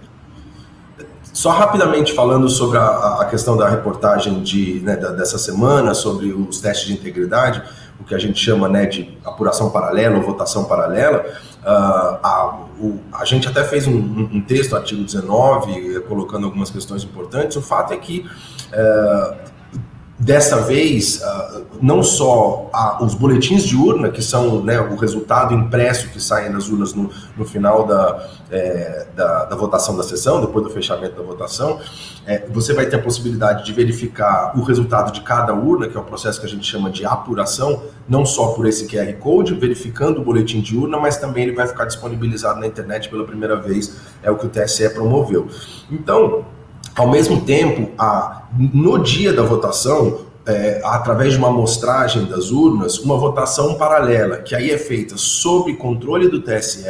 [SPEAKER 4] Só rapidamente falando sobre a, a questão da reportagem de, né, da, dessa semana, sobre os testes de integridade, o que a gente chama né, de apuração paralela ou votação paralela, a, o, a, gente até fez um, um, texto, artigo 19, colocando algumas questões importantes. O fato é que uh, Dessa vez, ah, não só os boletins de urna, que são né, o resultado impresso que saem das urnas no, no final da, é, da, da, votação da sessão, depois do fechamento da votação, é, você vai ter a possibilidade de verificar o resultado de cada urna, que é o processo que a gente chama de apuração, não só por esse QR Code, verificando o boletim de urna, mas também ele vai ficar disponibilizado na internet pela primeira vez, é o que o TSE promoveu. Então, ao mesmo tempo, a, no dia da votação, é, através de uma amostragem das urnas, uma votação paralela, que aí é feita sob controle do TSE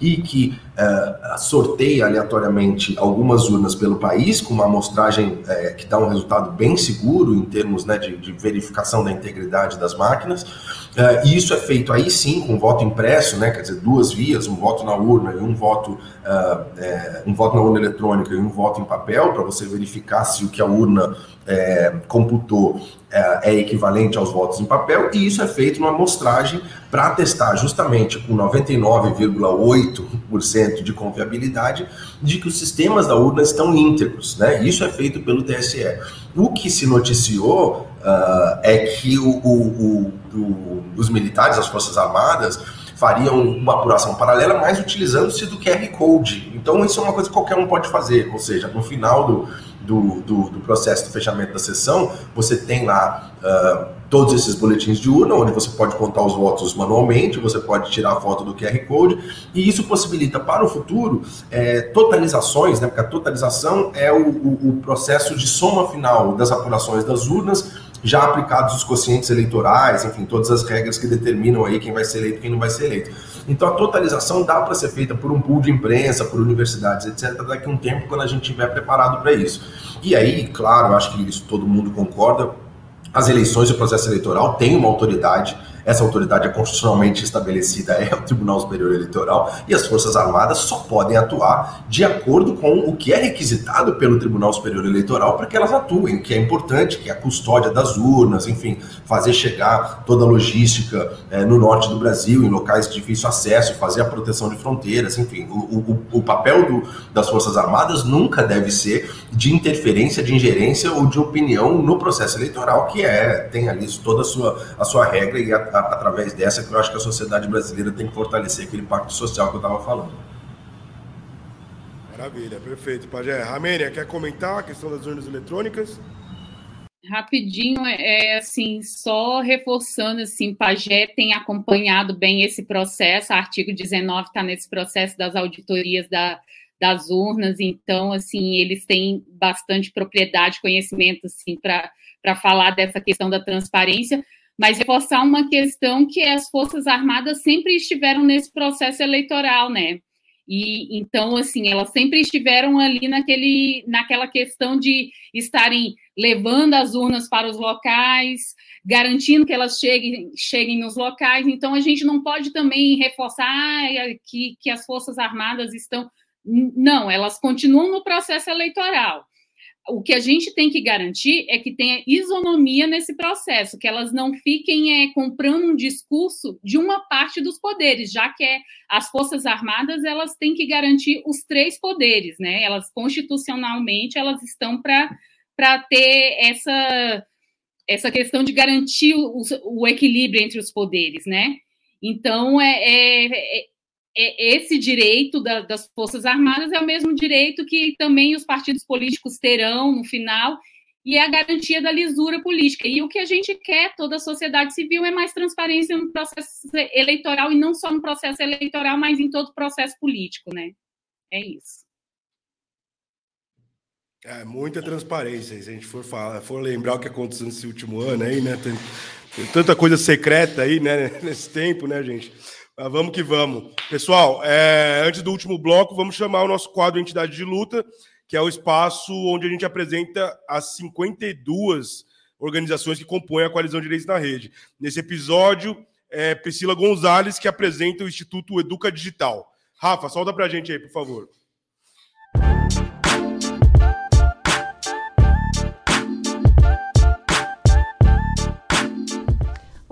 [SPEAKER 4] e que uh, sorteia aleatoriamente algumas urnas pelo país, com uma amostragem uh, que dá um resultado bem seguro em termos né, de, de, verificação da integridade das máquinas. Uh, e isso é feito aí sim com voto impresso, né, quer dizer, duas vias, um voto na urna e um voto, é, um voto na urna eletrônica e um voto em papel, para você verificar se o que a urna é, computou é, é, equivalente aos votos em papel, e isso é feito numa amostragem para testar justamente com 99,8% de confiabilidade de que os sistemas da urna estão íntegros. Né? Isso é feito pelo TSE. O que se noticiou uh, é que o, o, o, os militares, as Forças Armadas, fariam uma apuração paralela, mas utilizando-se do QR Code. Então, isso é uma coisa que qualquer um pode fazer, ou seja, no final do do, do, do, processo do fechamento da sessão, você tem lá uh, todos esses boletins de urna, onde você pode contar os votos manualmente, você pode tirar a foto do QR Code, e isso possibilita para o futuro é, totalizações, né, porque a totalização é o, o, o processo de soma final das apurações das urnas, já aplicados os quocientes eleitorais, enfim, todas as regras que determinam aí quem vai ser eleito e quem não vai ser eleito. Então a totalização dá para ser feita por um pool de imprensa, por universidades, etc., daqui a um tempo, quando a gente estiver preparado para isso. E aí, claro, acho que isso todo mundo concorda, as eleições e o processo eleitoral têm uma autoridade essa autoridade é constitucionalmente estabelecida, é o Tribunal Superior Eleitoral, e as Forças Armadas só podem atuar de acordo com o que é requisitado pelo Tribunal Superior Eleitoral para que elas atuem, que é importante, que é a custódia das urnas, enfim, fazer chegar toda a logística é, no norte do Brasil, em locais de difícil acesso, fazer a proteção de fronteiras, enfim, o, o, o papel do, das Forças Armadas nunca deve ser de interferência, de ingerência ou de opinião no processo eleitoral, que é tem ali toda a sua, a sua regra e a, através dessa que eu acho que a sociedade brasileira tem que fortalecer aquele pacto social que eu estava falando.
[SPEAKER 1] Maravilha, perfeito. Pajé, Ramênia, quer comentar a questão das urnas eletrônicas?
[SPEAKER 2] Rapidinho, é, é assim, só reforçando, assim, Pajé tem acompanhado bem esse processo, o artigo 19 está nesse processo das auditorias da, das urnas, então, assim, eles têm bastante propriedade, conhecimento, assim, para falar dessa questão da transparência, mas reforçar uma questão que as Forças Armadas sempre estiveram nesse processo eleitoral, né? E então, assim, elas sempre estiveram ali naquele, naquela questão de estarem levando as urnas para os locais, garantindo que elas cheguem, cheguem nos locais. Então, a gente não pode também reforçar que, que as Forças Armadas estão. Não, elas continuam no processo eleitoral o que a gente tem que garantir é que tenha isonomia nesse processo, que elas não fiquem é, comprando um discurso de uma parte dos poderes, já que é, as Forças Armadas elas têm que garantir os três poderes, né? Elas constitucionalmente elas estão para ter essa, essa questão de garantir o, o equilíbrio entre os poderes, né? Então, é, é, é esse direito da, das Forças Armadas é o mesmo direito que também os partidos políticos terão no final, e é a garantia da lisura política. E o que a gente quer, toda a sociedade civil, é mais transparência no processo eleitoral, e não só no processo eleitoral, mas em todo o processo político, né? É isso.
[SPEAKER 1] É, muita transparência. Se a gente for, falar, for lembrar o que aconteceu nesse último ano aí, né? Tem, tem tanta coisa secreta aí, né? Nesse tempo, né, gente? Mas vamos que vamos. Pessoal, é, antes do último bloco, vamos chamar o nosso quadro Entidade de Luta, que é o espaço onde a gente apresenta as 52 organizações que compõem a Coalizão de Direitos na Rede. Nesse episódio, é Priscila Gonzalez, que apresenta o Instituto Educa Digital. Rafa, solta para a gente aí, por favor.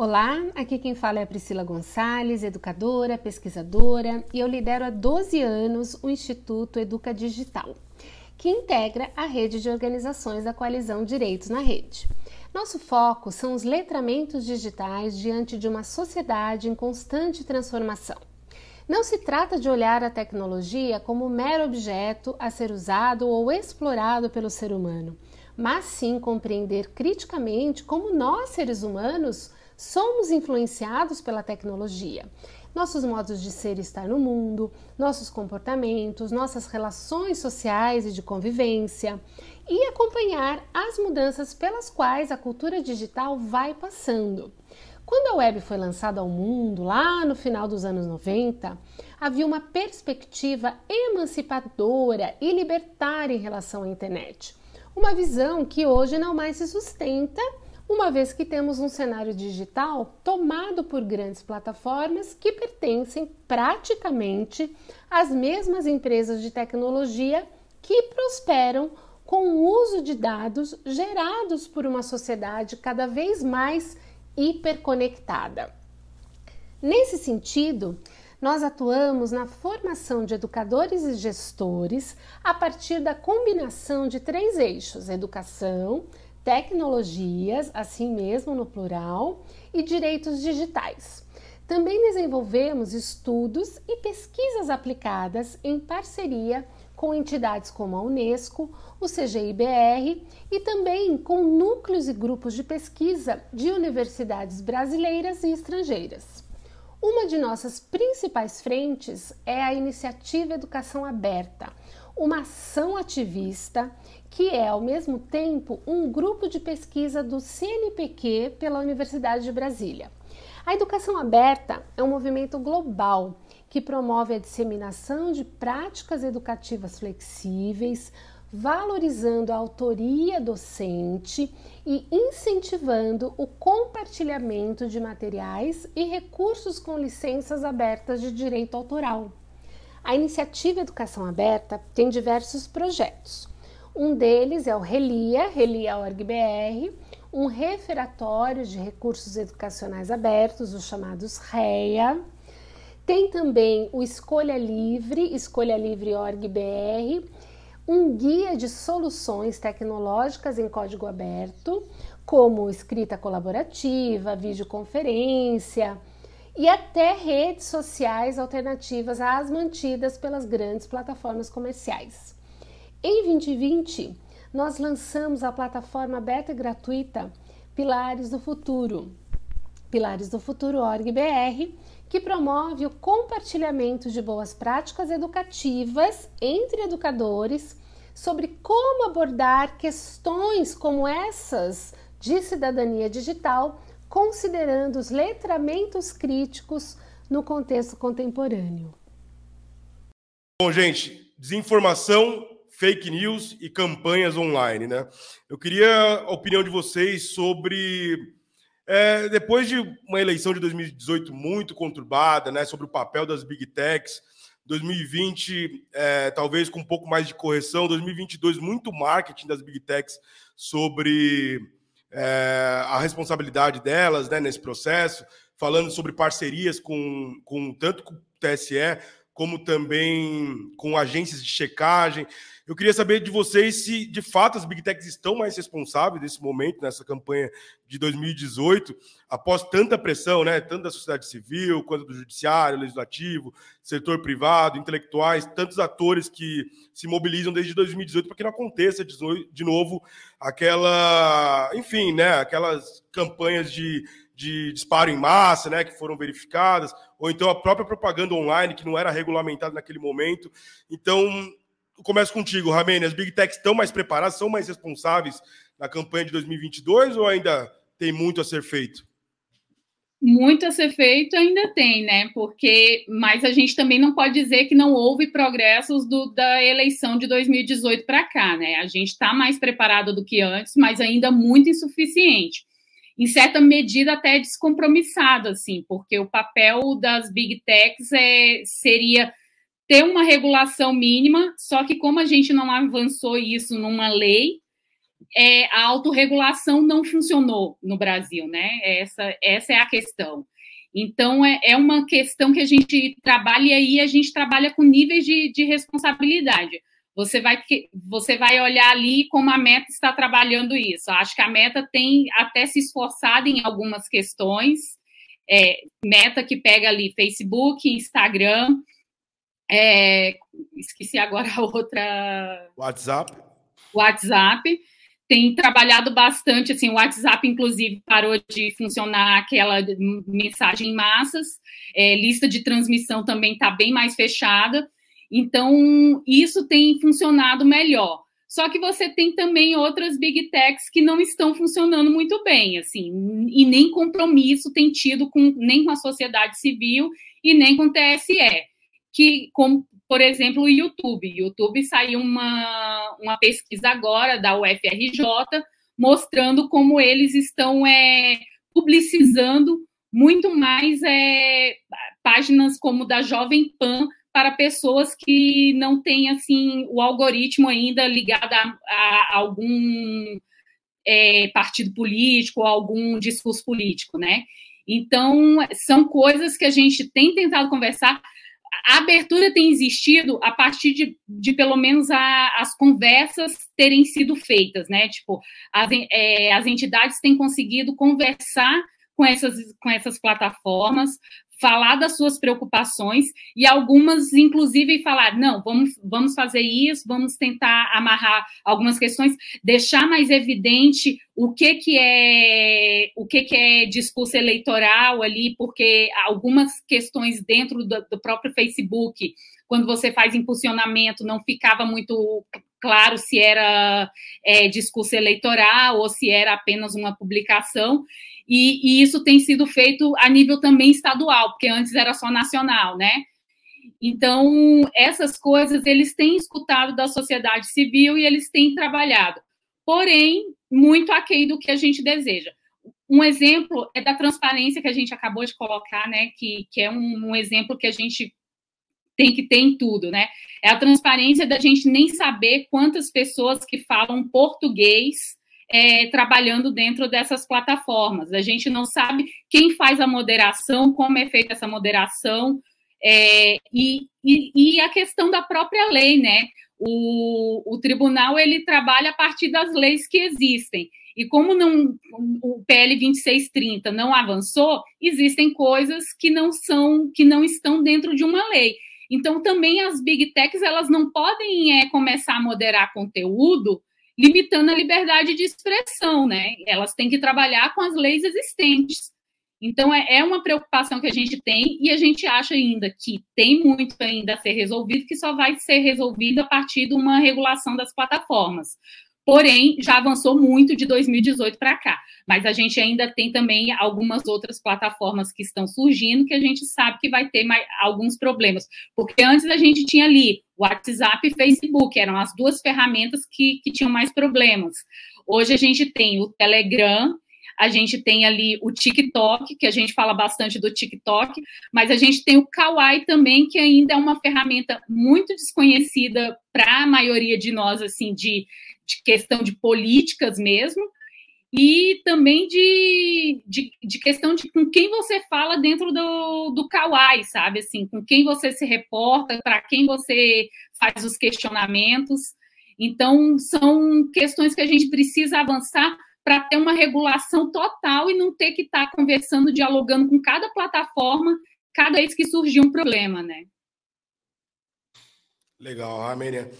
[SPEAKER 6] Olá, aqui quem fala é a Priscila Gonçalves, educadora, pesquisadora, e eu lidero há 12 anos o Instituto Educa Digital, que integra a rede de organizações da coalizão Direitos na Rede. Nosso foco são os letramentos digitais diante de uma sociedade em constante transformação. Não se trata de olhar a tecnologia como mero objeto a ser usado ou explorado pelo ser humano, mas sim compreender criticamente como nós, seres humanos, somos influenciados pela tecnologia. Nossos modos de ser e estar no mundo, nossos comportamentos, nossas relações sociais e de convivência, e acompanhar as mudanças pelas quais a cultura digital vai passando. Quando a web foi lançada ao mundo, lá no final dos anos 90, havia uma perspectiva emancipadora e libertária em relação à internet. Uma visão que hoje não mais se sustenta uma vez que temos um cenário digital tomado por grandes plataformas que pertencem praticamente às mesmas empresas de tecnologia que prosperam com o uso de dados gerados por uma sociedade cada vez mais hiperconectada. Nesse sentido, nós atuamos na formação de educadores e gestores a partir da combinação de três eixos: educação, tecnologias, assim mesmo no plural, e direitos digitais. Também desenvolvemos estudos e pesquisas aplicadas em parceria com entidades como a Unesco, o CGIBR e também com núcleos e grupos de pesquisa de universidades brasileiras e estrangeiras. Uma de nossas principais frentes é a iniciativa Educação Aberta, uma ação ativista que é, ao mesmo tempo, um grupo de pesquisa do CNPq pela Universidade de Brasília. A educação aberta é um movimento global que promove a disseminação de práticas educativas flexíveis, valorizando a autoria docente e incentivando o compartilhamento de materiais e recursos com licenças abertas de direito autoral. A iniciativa Educação Aberta tem diversos projetos. Um deles é o Relia, Relia.org.br, um referatório de recursos educacionais abertos, os chamados REA. Tem também o Escolha Livre, escolhalivre.org.br, um guia de soluções tecnológicas em código aberto, como escrita colaborativa, videoconferência e até redes sociais alternativas às mantidas pelas grandes plataformas comerciais. Em 2020, nós lançamos a plataforma aberta e gratuita Pilares do Futuro, Pilares do Futuro.org.br, que promove o compartilhamento de boas práticas educativas entre educadores sobre como abordar questões como essas de cidadania digital, considerando os letramentos críticos no contexto contemporâneo.
[SPEAKER 1] Bom, gente, desinformação, fake news e campanhas online, né? Eu queria a opinião de vocês sobre é, depois de uma eleição de 2018 muito conturbada, né, sobre o papel das big techs, 2020, é, talvez com um pouco mais de correção. 2022, muito marketing das big techs sobre é, a responsabilidade delas né, nesse processo, falando sobre parcerias com, com tanto com o TSE como também com agências de checagem. Eu queria saber de vocês se, de fato, as Big Techs estão mais responsáveis nesse momento, nessa campanha de 2018, após tanta pressão, né, tanto da sociedade civil, quanto do judiciário, legislativo, setor privado, intelectuais, tantos atores que se mobilizam desde 2018 para que não aconteça de novo aquela, enfim, né, aquelas campanhas de de disparo em massa, né, que foram verificadas, ou então a própria propaganda online que não era regulamentada naquele momento. Então, começo contigo, Ramene, as Big Techs estão mais preparadas, são mais responsáveis na campanha de 2022 ou ainda tem muito a ser feito?
[SPEAKER 2] Muito a ser feito ainda tem, né? Porque, mas a gente também não pode dizer que não houve progressos do, da eleição de 2018 para cá, né? A gente está mais preparado do que antes, mas ainda muito insuficiente em certa medida até descompromissado, assim, porque o papel das big techs é, seria ter uma regulação mínima, só que como a gente não avançou isso numa lei, é, a autorregulação não funcionou no Brasil, né? Essa, essa é a questão. Então, é, é uma questão que a gente trabalha e aí a gente trabalha com níveis de, de responsabilidade você vai, você vai olhar ali como a meta está trabalhando isso. Acho que a meta tem até se esforçado em algumas questões. É, meta que pega ali Facebook, Instagram, é, esqueci agora a outra.
[SPEAKER 1] WhatsApp.
[SPEAKER 2] WhatsApp. Tem trabalhado bastante, assim, o WhatsApp, inclusive, parou de funcionar aquela mensagem em massas, é, lista de transmissão também está bem mais fechada. Então, isso tem funcionado melhor. Só que você tem também outras big techs que não estão funcionando muito bem, assim, e nem compromisso tem tido com nem com a sociedade civil e nem com o TSE, que como por exemplo o YouTube. YouTube saiu uma, uma pesquisa agora da UFRJ mostrando como eles estão é, publicizando muito mais é, páginas como da Jovem Pan para pessoas que não têm assim o algoritmo ainda ligado a, a algum é, partido político, algum discurso político, né? Então são coisas que a gente tem tentado conversar. A abertura tem existido a partir de, de pelo menos a, as conversas terem sido feitas, né? Tipo, as, é, as entidades têm conseguido conversar com essas, com essas plataformas, falar das suas preocupações e algumas, inclusive, falar: não, vamos, vamos fazer isso, vamos tentar amarrar algumas questões, deixar mais evidente o que, que é o que, que é discurso eleitoral ali, porque algumas questões dentro do, do próprio Facebook, quando você faz impulsionamento, não ficava muito claro se era é, discurso eleitoral ou se era apenas uma publicação e, e, isso tem sido feito a nível também estadual, porque antes era só nacional, né? Então, essas coisas eles têm escutado da sociedade civil e eles têm trabalhado, porém, muito aquém do que a gente deseja. Um exemplo é da transparência que a gente acabou de colocar, né? Que, que é um, um exemplo que a gente tem que ter em tudo, né? É a transparência da gente nem saber quantas pessoas que falam português é, trabalhando dentro dessas plataformas. A gente não sabe quem faz a moderação, como é feita essa moderação, é, e, e, e, a questão da própria lei, né? O, o tribunal ele trabalha a partir das leis que existem. E como não, o PL 2630 não avançou, existem coisas que não são, que não estão dentro de uma lei. Então, também as big techs elas não podem é, começar a moderar conteúdo limitando a liberdade de expressão, né? Elas têm que trabalhar com as leis existentes. Então, é, é uma preocupação que a gente tem e a gente acha ainda que tem muito ainda a ser resolvido, que só vai ser resolvido a partir de uma regulação das plataformas. Porém, já avançou muito de 2018 para cá. Mas a gente ainda tem também algumas outras plataformas que estão surgindo que a gente sabe que vai ter mais, alguns problemas. Porque antes a gente tinha ali WhatsApp e Facebook, eram as duas ferramentas que, que tinham mais problemas. Hoje a gente tem o Telegram, a gente tem ali o TikTok, que a gente fala bastante do TikTok, mas a gente tem o Kawaii também, que ainda é uma ferramenta muito desconhecida para a maioria de nós, assim, de, de questão de políticas mesmo, e também de, de, de, questão de com quem você fala dentro do, do Kawaii, sabe? Assim, com quem você se reporta, para quem você faz os questionamentos. Então, são questões que a gente precisa avançar para ter uma regulação total e não ter que estar tá conversando, dialogando com cada plataforma cada vez que surgir um problema, né?
[SPEAKER 1] Legal, Amênia.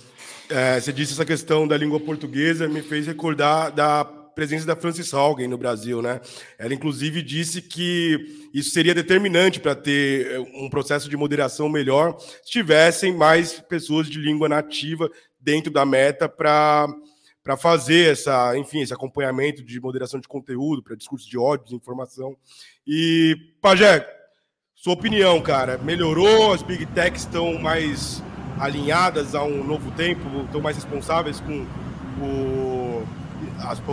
[SPEAKER 1] É, você disse essa questão da língua portuguesa, me fez recordar da presença da Francis Haugen no Brasil, né? Ela inclusive disse que isso seria determinante para ter eh, um processo de moderação melhor se tivessem mais pessoas de língua nativa dentro da meta para para fazer essa, enfim, esse acompanhamento de moderação de conteúdo, para discurso de ódio, desinformação. E Pajé, sua opinião, cara, melhorou? As big techs estão mais alinhadas a um novo tempo, estão mais responsáveis com o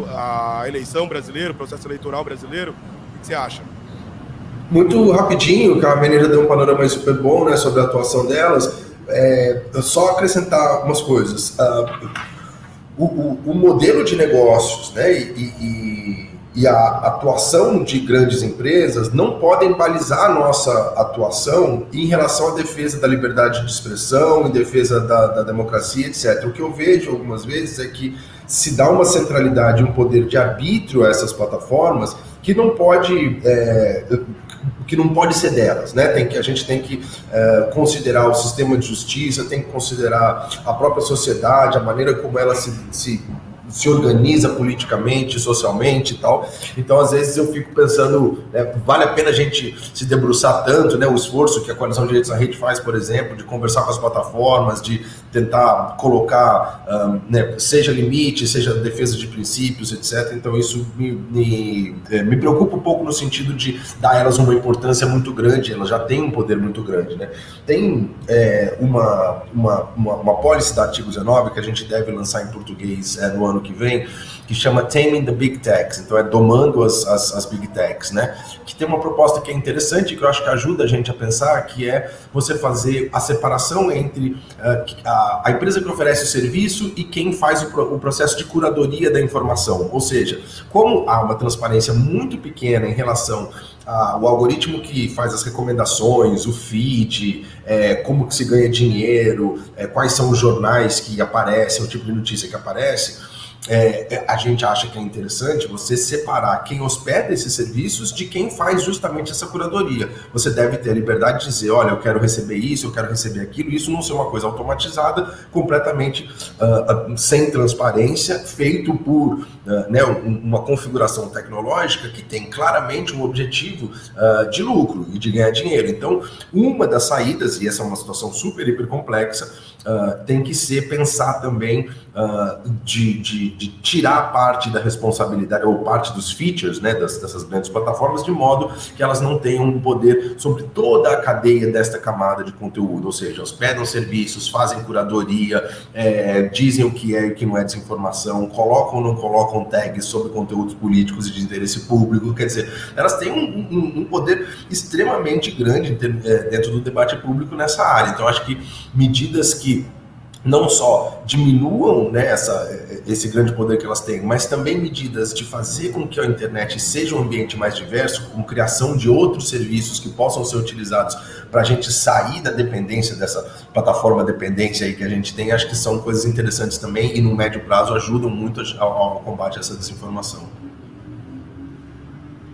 [SPEAKER 1] a, a eleição brasileira, o processo eleitoral brasileiro? O que você acha?
[SPEAKER 4] Muito rapidinho, que a Menina deu um panorama super bom né, sobre a atuação delas. É, só acrescentar algumas coisas. Uh, o, o, o, modelo de negócios né, e, e, e, a atuação de grandes empresas não podem balizar a nossa atuação em relação à defesa da liberdade de expressão, em defesa da, da democracia, etc. O que eu vejo algumas vezes é que se dá uma centralidade, um poder de arbítrio a essas plataformas que não pode é, que não pode ser delas, né? Tem que a gente tem que é, considerar o sistema de justiça, tem que considerar a própria sociedade, a maneira como ela se, se se organiza politicamente, socialmente e tal. Então, às vezes, eu fico pensando, né, vale a pena a gente se debruçar tanto, né, o esforço que a Coalizão de Direitos da Rede faz, por exemplo, de conversar com as plataformas, de tentar colocar, um, né, seja limite, seja defesa de princípios, etc. Então, isso me, me, é, me preocupa um pouco no sentido de dar elas uma importância muito grande, elas já têm um poder muito grande. Né? Tem é, uma, uma, uma, uma da artigo 19 que a gente deve lançar em português é, no ano que vem, que chama Taming the Big Techs, então é domando as, as, as, Big Techs, né? Que tem uma proposta que é interessante, que eu acho que ajuda a gente a pensar, que é você fazer a separação entre uh, a, a, empresa que oferece o serviço e quem faz o, o processo de curadoria da informação. Ou seja, como há uma transparência muito pequena em relação o algoritmo que faz as recomendações, o feed, é, como que se ganha dinheiro, é, quais são os jornais que aparecem, o tipo de notícia que aparece, é, é, a gente acha que é interessante você separar quem hospeda esses serviços de quem faz justamente essa curadoria. Você deve ter a liberdade de dizer, olha, eu quero receber isso, eu quero receber aquilo, isso não ser uma coisa automatizada, completamente uh, uh, sem transparência, feito por uh, né, uma configuração tecnológica que tem claramente um objetivo de lucro e de ganhar dinheiro. Então, uma das saídas, e essa é uma situação super, hiper complexa, uh, tem que ser pensar também uh, de, de, de, tirar parte da responsabilidade ou parte dos features né, das, dessas grandes plataformas de modo que elas não tenham poder sobre toda a cadeia desta camada de conteúdo, ou seja, hospedam serviços, fazem curadoria, é, dizem o que é e o que não é desinformação, colocam ou não colocam tags sobre conteúdos políticos e de interesse público, quer dizer, elas têm um, um, um poder extremamente grande é, dentro do debate público nessa área. Então, acho que medidas que não só diminuam né, essa, esse grande poder que elas têm, mas também medidas de fazer com que a internet seja um ambiente mais diverso, com criação de outros serviços que possam ser utilizados para a gente sair da dependência dessa plataforma dependência aí que a gente tem, acho que são coisas interessantes também e no médio prazo ajudam muito ao, ao combate a essa desinformação.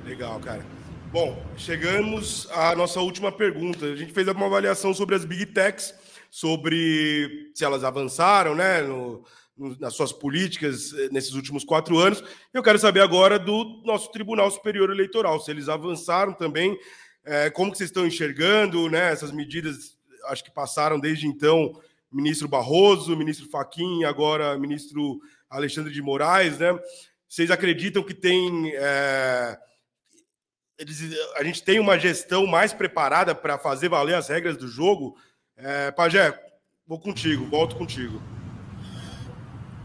[SPEAKER 1] Legal, cara. Bom, chegamos à nossa última pergunta. A gente fez uma avaliação sobre as big techs sobre se elas avançaram né, no, no, nas suas políticas eh, nesses últimos quatro anos. Eu quero saber agora do nosso Tribunal Superior Eleitoral, se eles avançaram também, é, como que vocês estão enxergando né, essas medidas, acho que passaram desde então, ministro Barroso, ministro Faquim, agora ministro Alexandre de Moraes, né? Vocês acreditam que tem... É, eles, a gente tem uma gestão mais preparada para fazer valer as regras do jogo é, Pajé, vou contigo, volto contigo.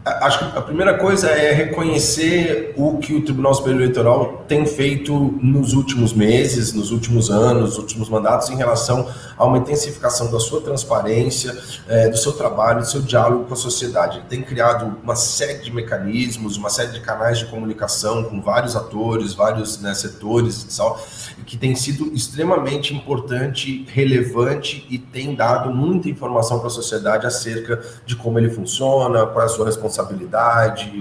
[SPEAKER 4] Acho que a primeira coisa é reconhecer o que o Tribunal Superior Eleitoral tem feito nos últimos meses, nos últimos anos, nos últimos mandatos, em relação a uma intensificação da sua transparência, é, do seu trabalho, do seu diálogo com a sociedade. Ele tem criado uma série de mecanismos, uma série de canais de comunicação com vários atores, vários né, setores e tal, que tem sido extremamente importante, relevante e tem dado muita informação para a sociedade acerca de como ele funciona, qual é a sua responsabilidade,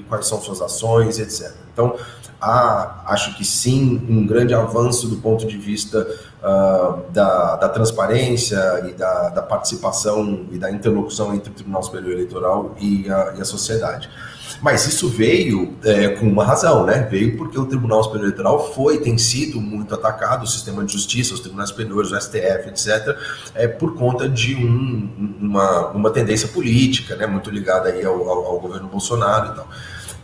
[SPEAKER 4] quais são suas ações, etc. Então, há, acho que sim, um grande avanço do ponto de vista uh, da, da, transparência e da, da, participação e da interlocução entre o Tribunal Superior Eleitoral e a, e a sociedade. Mas isso veio é, com uma razão, né? Veio porque o Tribunal Superior Eleitoral foi, tem sido muito atacado, o sistema de justiça, os tribunais superiores, o STF, etc., é, por conta de um, uma, uma tendência política, né? Muito ligada aí ao, ao, ao governo Bolsonaro e tal.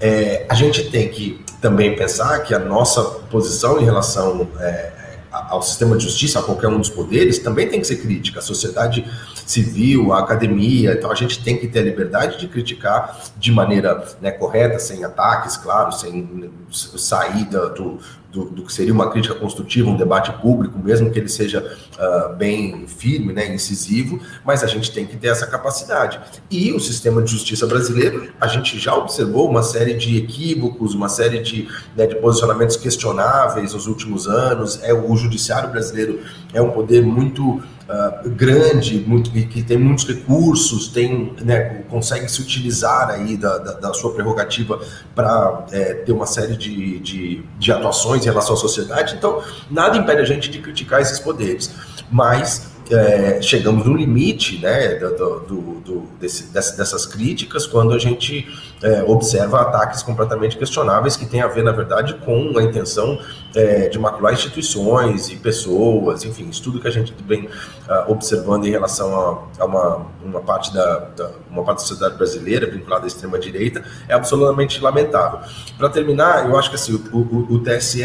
[SPEAKER 4] É, a gente tem que também pensar que a nossa posição em relação é, ao sistema de justiça, a qualquer um dos poderes, também tem que ser crítica. A sociedade civil, a academia, então a gente tem que ter a liberdade de criticar de maneira né, correta, sem ataques, claro, sem saída do, do, do, que seria uma crítica construtiva, um debate público, mesmo que ele seja uh, bem firme, né, incisivo, mas a gente tem que ter essa capacidade. E o sistema de justiça brasileiro, a gente já observou uma série de equívocos, uma série de, né, de posicionamentos questionáveis nos últimos anos. É o judiciário brasileiro é um poder muito uh, grande, muito, que tem muitos recursos, tem, né, consegue se utilizar aí da, da, da sua prerrogativa para é, ter uma série de, de, de atuações em relação à sociedade. Então, nada impede a gente de criticar esses poderes, mas é, chegamos no limite né, do, do, do desse, dessas críticas quando a gente é, observa ataques completamente questionáveis que têm a ver, na verdade, com a intenção é, de macular instituições e pessoas, enfim, isso tudo que a gente vem uh, observando em relação a, a uma, uma, parte da, da, uma parte da sociedade brasileira vinculada à extrema-direita é absolutamente lamentável. Para terminar, eu acho que assim, o, o, o TSE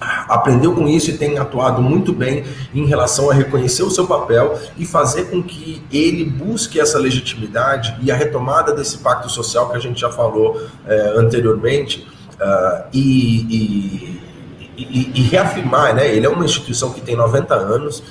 [SPEAKER 4] aprendeu com isso e tem atuado muito bem em relação a reconhecer o seu papel e fazer com que ele busque essa legitimidade e a retomada desse pacto social que a gente já falou é, anteriormente uh, e, e, e, e, reafirmar, né? Ele é uma instituição que tem 90 anos,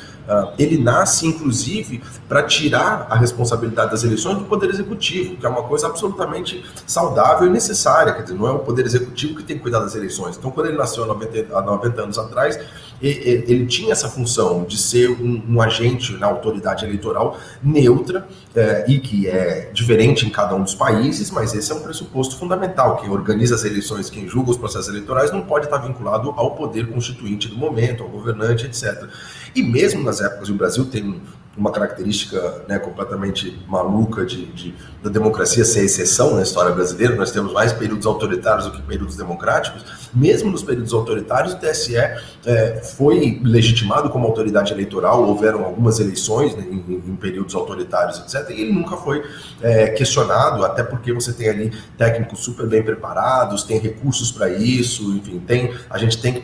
[SPEAKER 4] ele nasce, inclusive, para tirar a responsabilidade das eleições do Poder Executivo, que é uma coisa absolutamente saudável e necessária. Quer dizer, não é o Poder Executivo que tem que cuidar das eleições. Então, quando ele nasceu há 90, há 90 anos atrás, ele, ele tinha essa função de ser um, um agente na autoridade eleitoral neutra é, e que é diferente em cada um dos países, mas esse é um pressuposto fundamental. Quem organiza as eleições, quem julga os processos eleitorais, não pode estar vinculado ao poder constituinte do momento, ao governante, etc. E mesmo nas épocas, o Brasil tem uma característica né, completamente maluca de, de, da democracia ser exceção na história brasileira. Nós temos mais períodos autoritários do que períodos democráticos. Mesmo nos períodos autoritários, o TSE é, foi legitimado como autoridade eleitoral. Houveram algumas eleições né, em, em, períodos autoritários, etc. E ele nunca foi é, questionado, até porque você tem ali técnicos super bem preparados, tem recursos para isso, enfim, tem a gente tem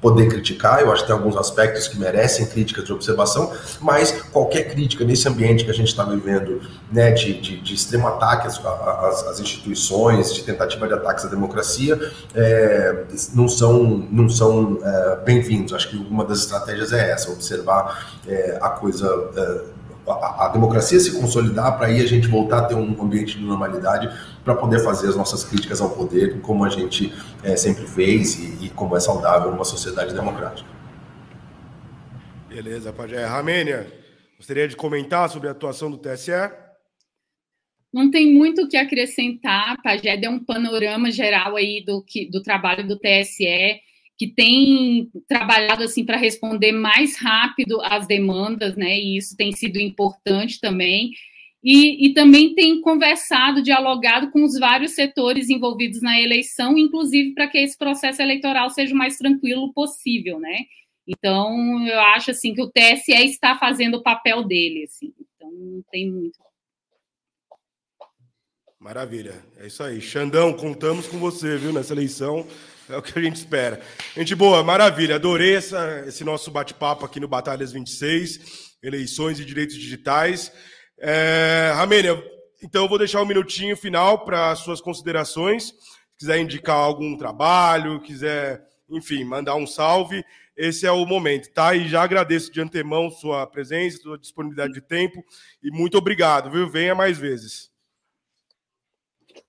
[SPEAKER 4] poder criticar, eu acho que tem alguns aspectos que merecem críticas de observação, mas qualquer crítica nesse ambiente que a gente está vivendo, né, de, de, de extremo ataque às, às, às, instituições, de tentativa de ataques à democracia, é, não são, não são é, bem-vindos. Acho que uma das estratégias é essa, observar é, a coisa é, a, democracia se consolidar para aí a gente voltar a ter um ambiente de normalidade para poder fazer as nossas críticas ao poder, como a gente é, sempre fez e, e, como é saudável numa sociedade democrática.
[SPEAKER 1] Beleza, Pajé. Ramênia, gostaria de comentar sobre a atuação do TSE?
[SPEAKER 2] Não tem muito o que acrescentar, Pajé deu um panorama geral aí do, que, do trabalho do TSE que tem trabalhado assim para responder mais rápido às demandas, né? E isso tem sido importante também. E, e, também tem conversado, dialogado com os vários setores envolvidos na eleição, inclusive para que esse processo eleitoral seja o mais tranquilo possível, né? Então, eu acho assim que o TSE está fazendo o papel dele, assim. Então, não tem muito.
[SPEAKER 1] Maravilha, é isso aí. Xandão, contamos com você, viu, nessa eleição. É o que a gente espera. Gente boa, maravilha. Adorei essa, esse nosso bate-papo aqui no Batalhas 26, eleições e direitos digitais. É, Ramênia, então eu vou deixar um minutinho final para suas considerações. Se quiser indicar algum trabalho, quiser, enfim, mandar um salve, esse é o momento, tá? E já agradeço de antemão sua presença, sua disponibilidade de tempo e muito obrigado, viu? Venha mais vezes.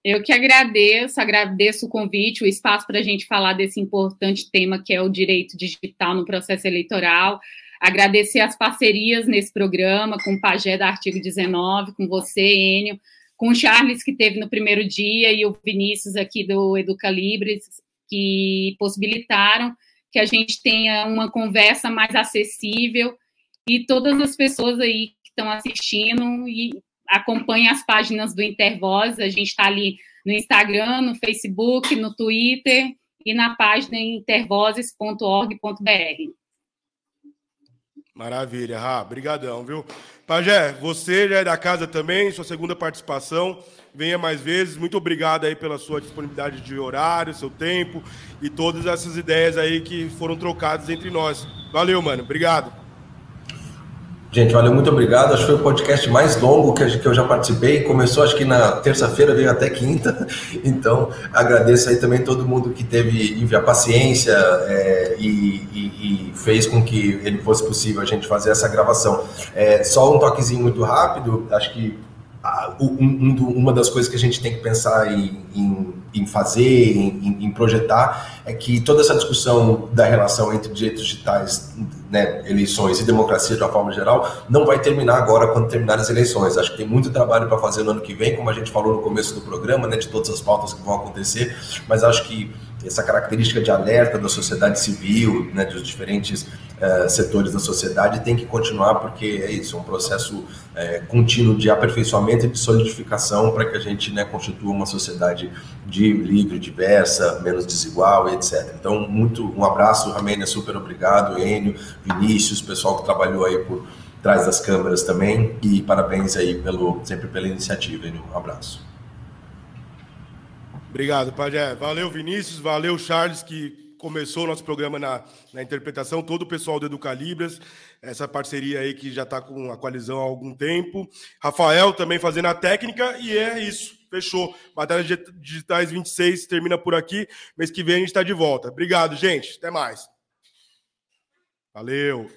[SPEAKER 2] Eu que agradeço, agradeço o convite, o espaço para a gente falar desse importante tema que é o direito digital no processo eleitoral. Agradecer as parcerias nesse programa, com o Pagé da Artigo 19, com você, Enio, com o Charles, que teve no primeiro dia, e o Vinícius aqui do Educa Libres, que possibilitaram que a gente tenha uma conversa mais acessível e todas as pessoas aí que estão assistindo e acompanhe as páginas do Intervoz, a gente está ali no Instagram, no Facebook, no Twitter e na página intervozes.org.br.
[SPEAKER 1] Maravilha, Rá, brigadão, viu? Pajé, você já é da casa também, sua segunda participação, venha mais vezes, muito obrigado aí pela sua disponibilidade de horário, seu tempo e todas essas ideias aí que foram trocadas entre nós. Valeu, mano, obrigado.
[SPEAKER 4] Gente, valeu, muito obrigado. Acho que foi o podcast mais longo que eu já participei. Começou, acho que na terça-feira, veio até quinta. Então, agradeço aí também todo mundo que teve a paciência é, e, e, e, fez com que ele fosse possível a gente fazer essa gravação. É, só um toquezinho muito rápido. Acho que um, um, uma das coisas que a gente tem que pensar em, em, em fazer, em, em, projetar, é que toda essa discussão da relação entre direitos digitais, né, eleições e democracia de uma forma geral, não vai terminar agora quando terminar as eleições. Acho que tem muito trabalho para fazer no ano que vem, como a gente falou no começo do programa, né, de todas as pautas que vão acontecer, mas acho que essa característica de alerta da sociedade civil, né, dos diferentes uh, setores da sociedade, tem que continuar, porque é isso, é um processo uh, contínuo de aperfeiçoamento e de solidificação para que a gente né, constitua uma sociedade de livre, diversa, menos desigual, etc. Então, muito um abraço, Ramênia, super obrigado, Enio, Vinícius, pessoal que trabalhou aí por trás das câmeras também, e parabéns aí pelo, sempre pela iniciativa, Enio. Um abraço.
[SPEAKER 1] Obrigado, Pajé. Valeu, Vinícius. Valeu, Charles, que começou o nosso programa na, na interpretação. Todo o pessoal do Educalibras, essa parceria aí que já está com a coalizão há algum tempo. Rafael também fazendo a técnica. E é isso. Fechou. Batalha Digitais 26 termina por aqui. Mês que vem a gente está de volta. Obrigado, gente. Até mais. Valeu.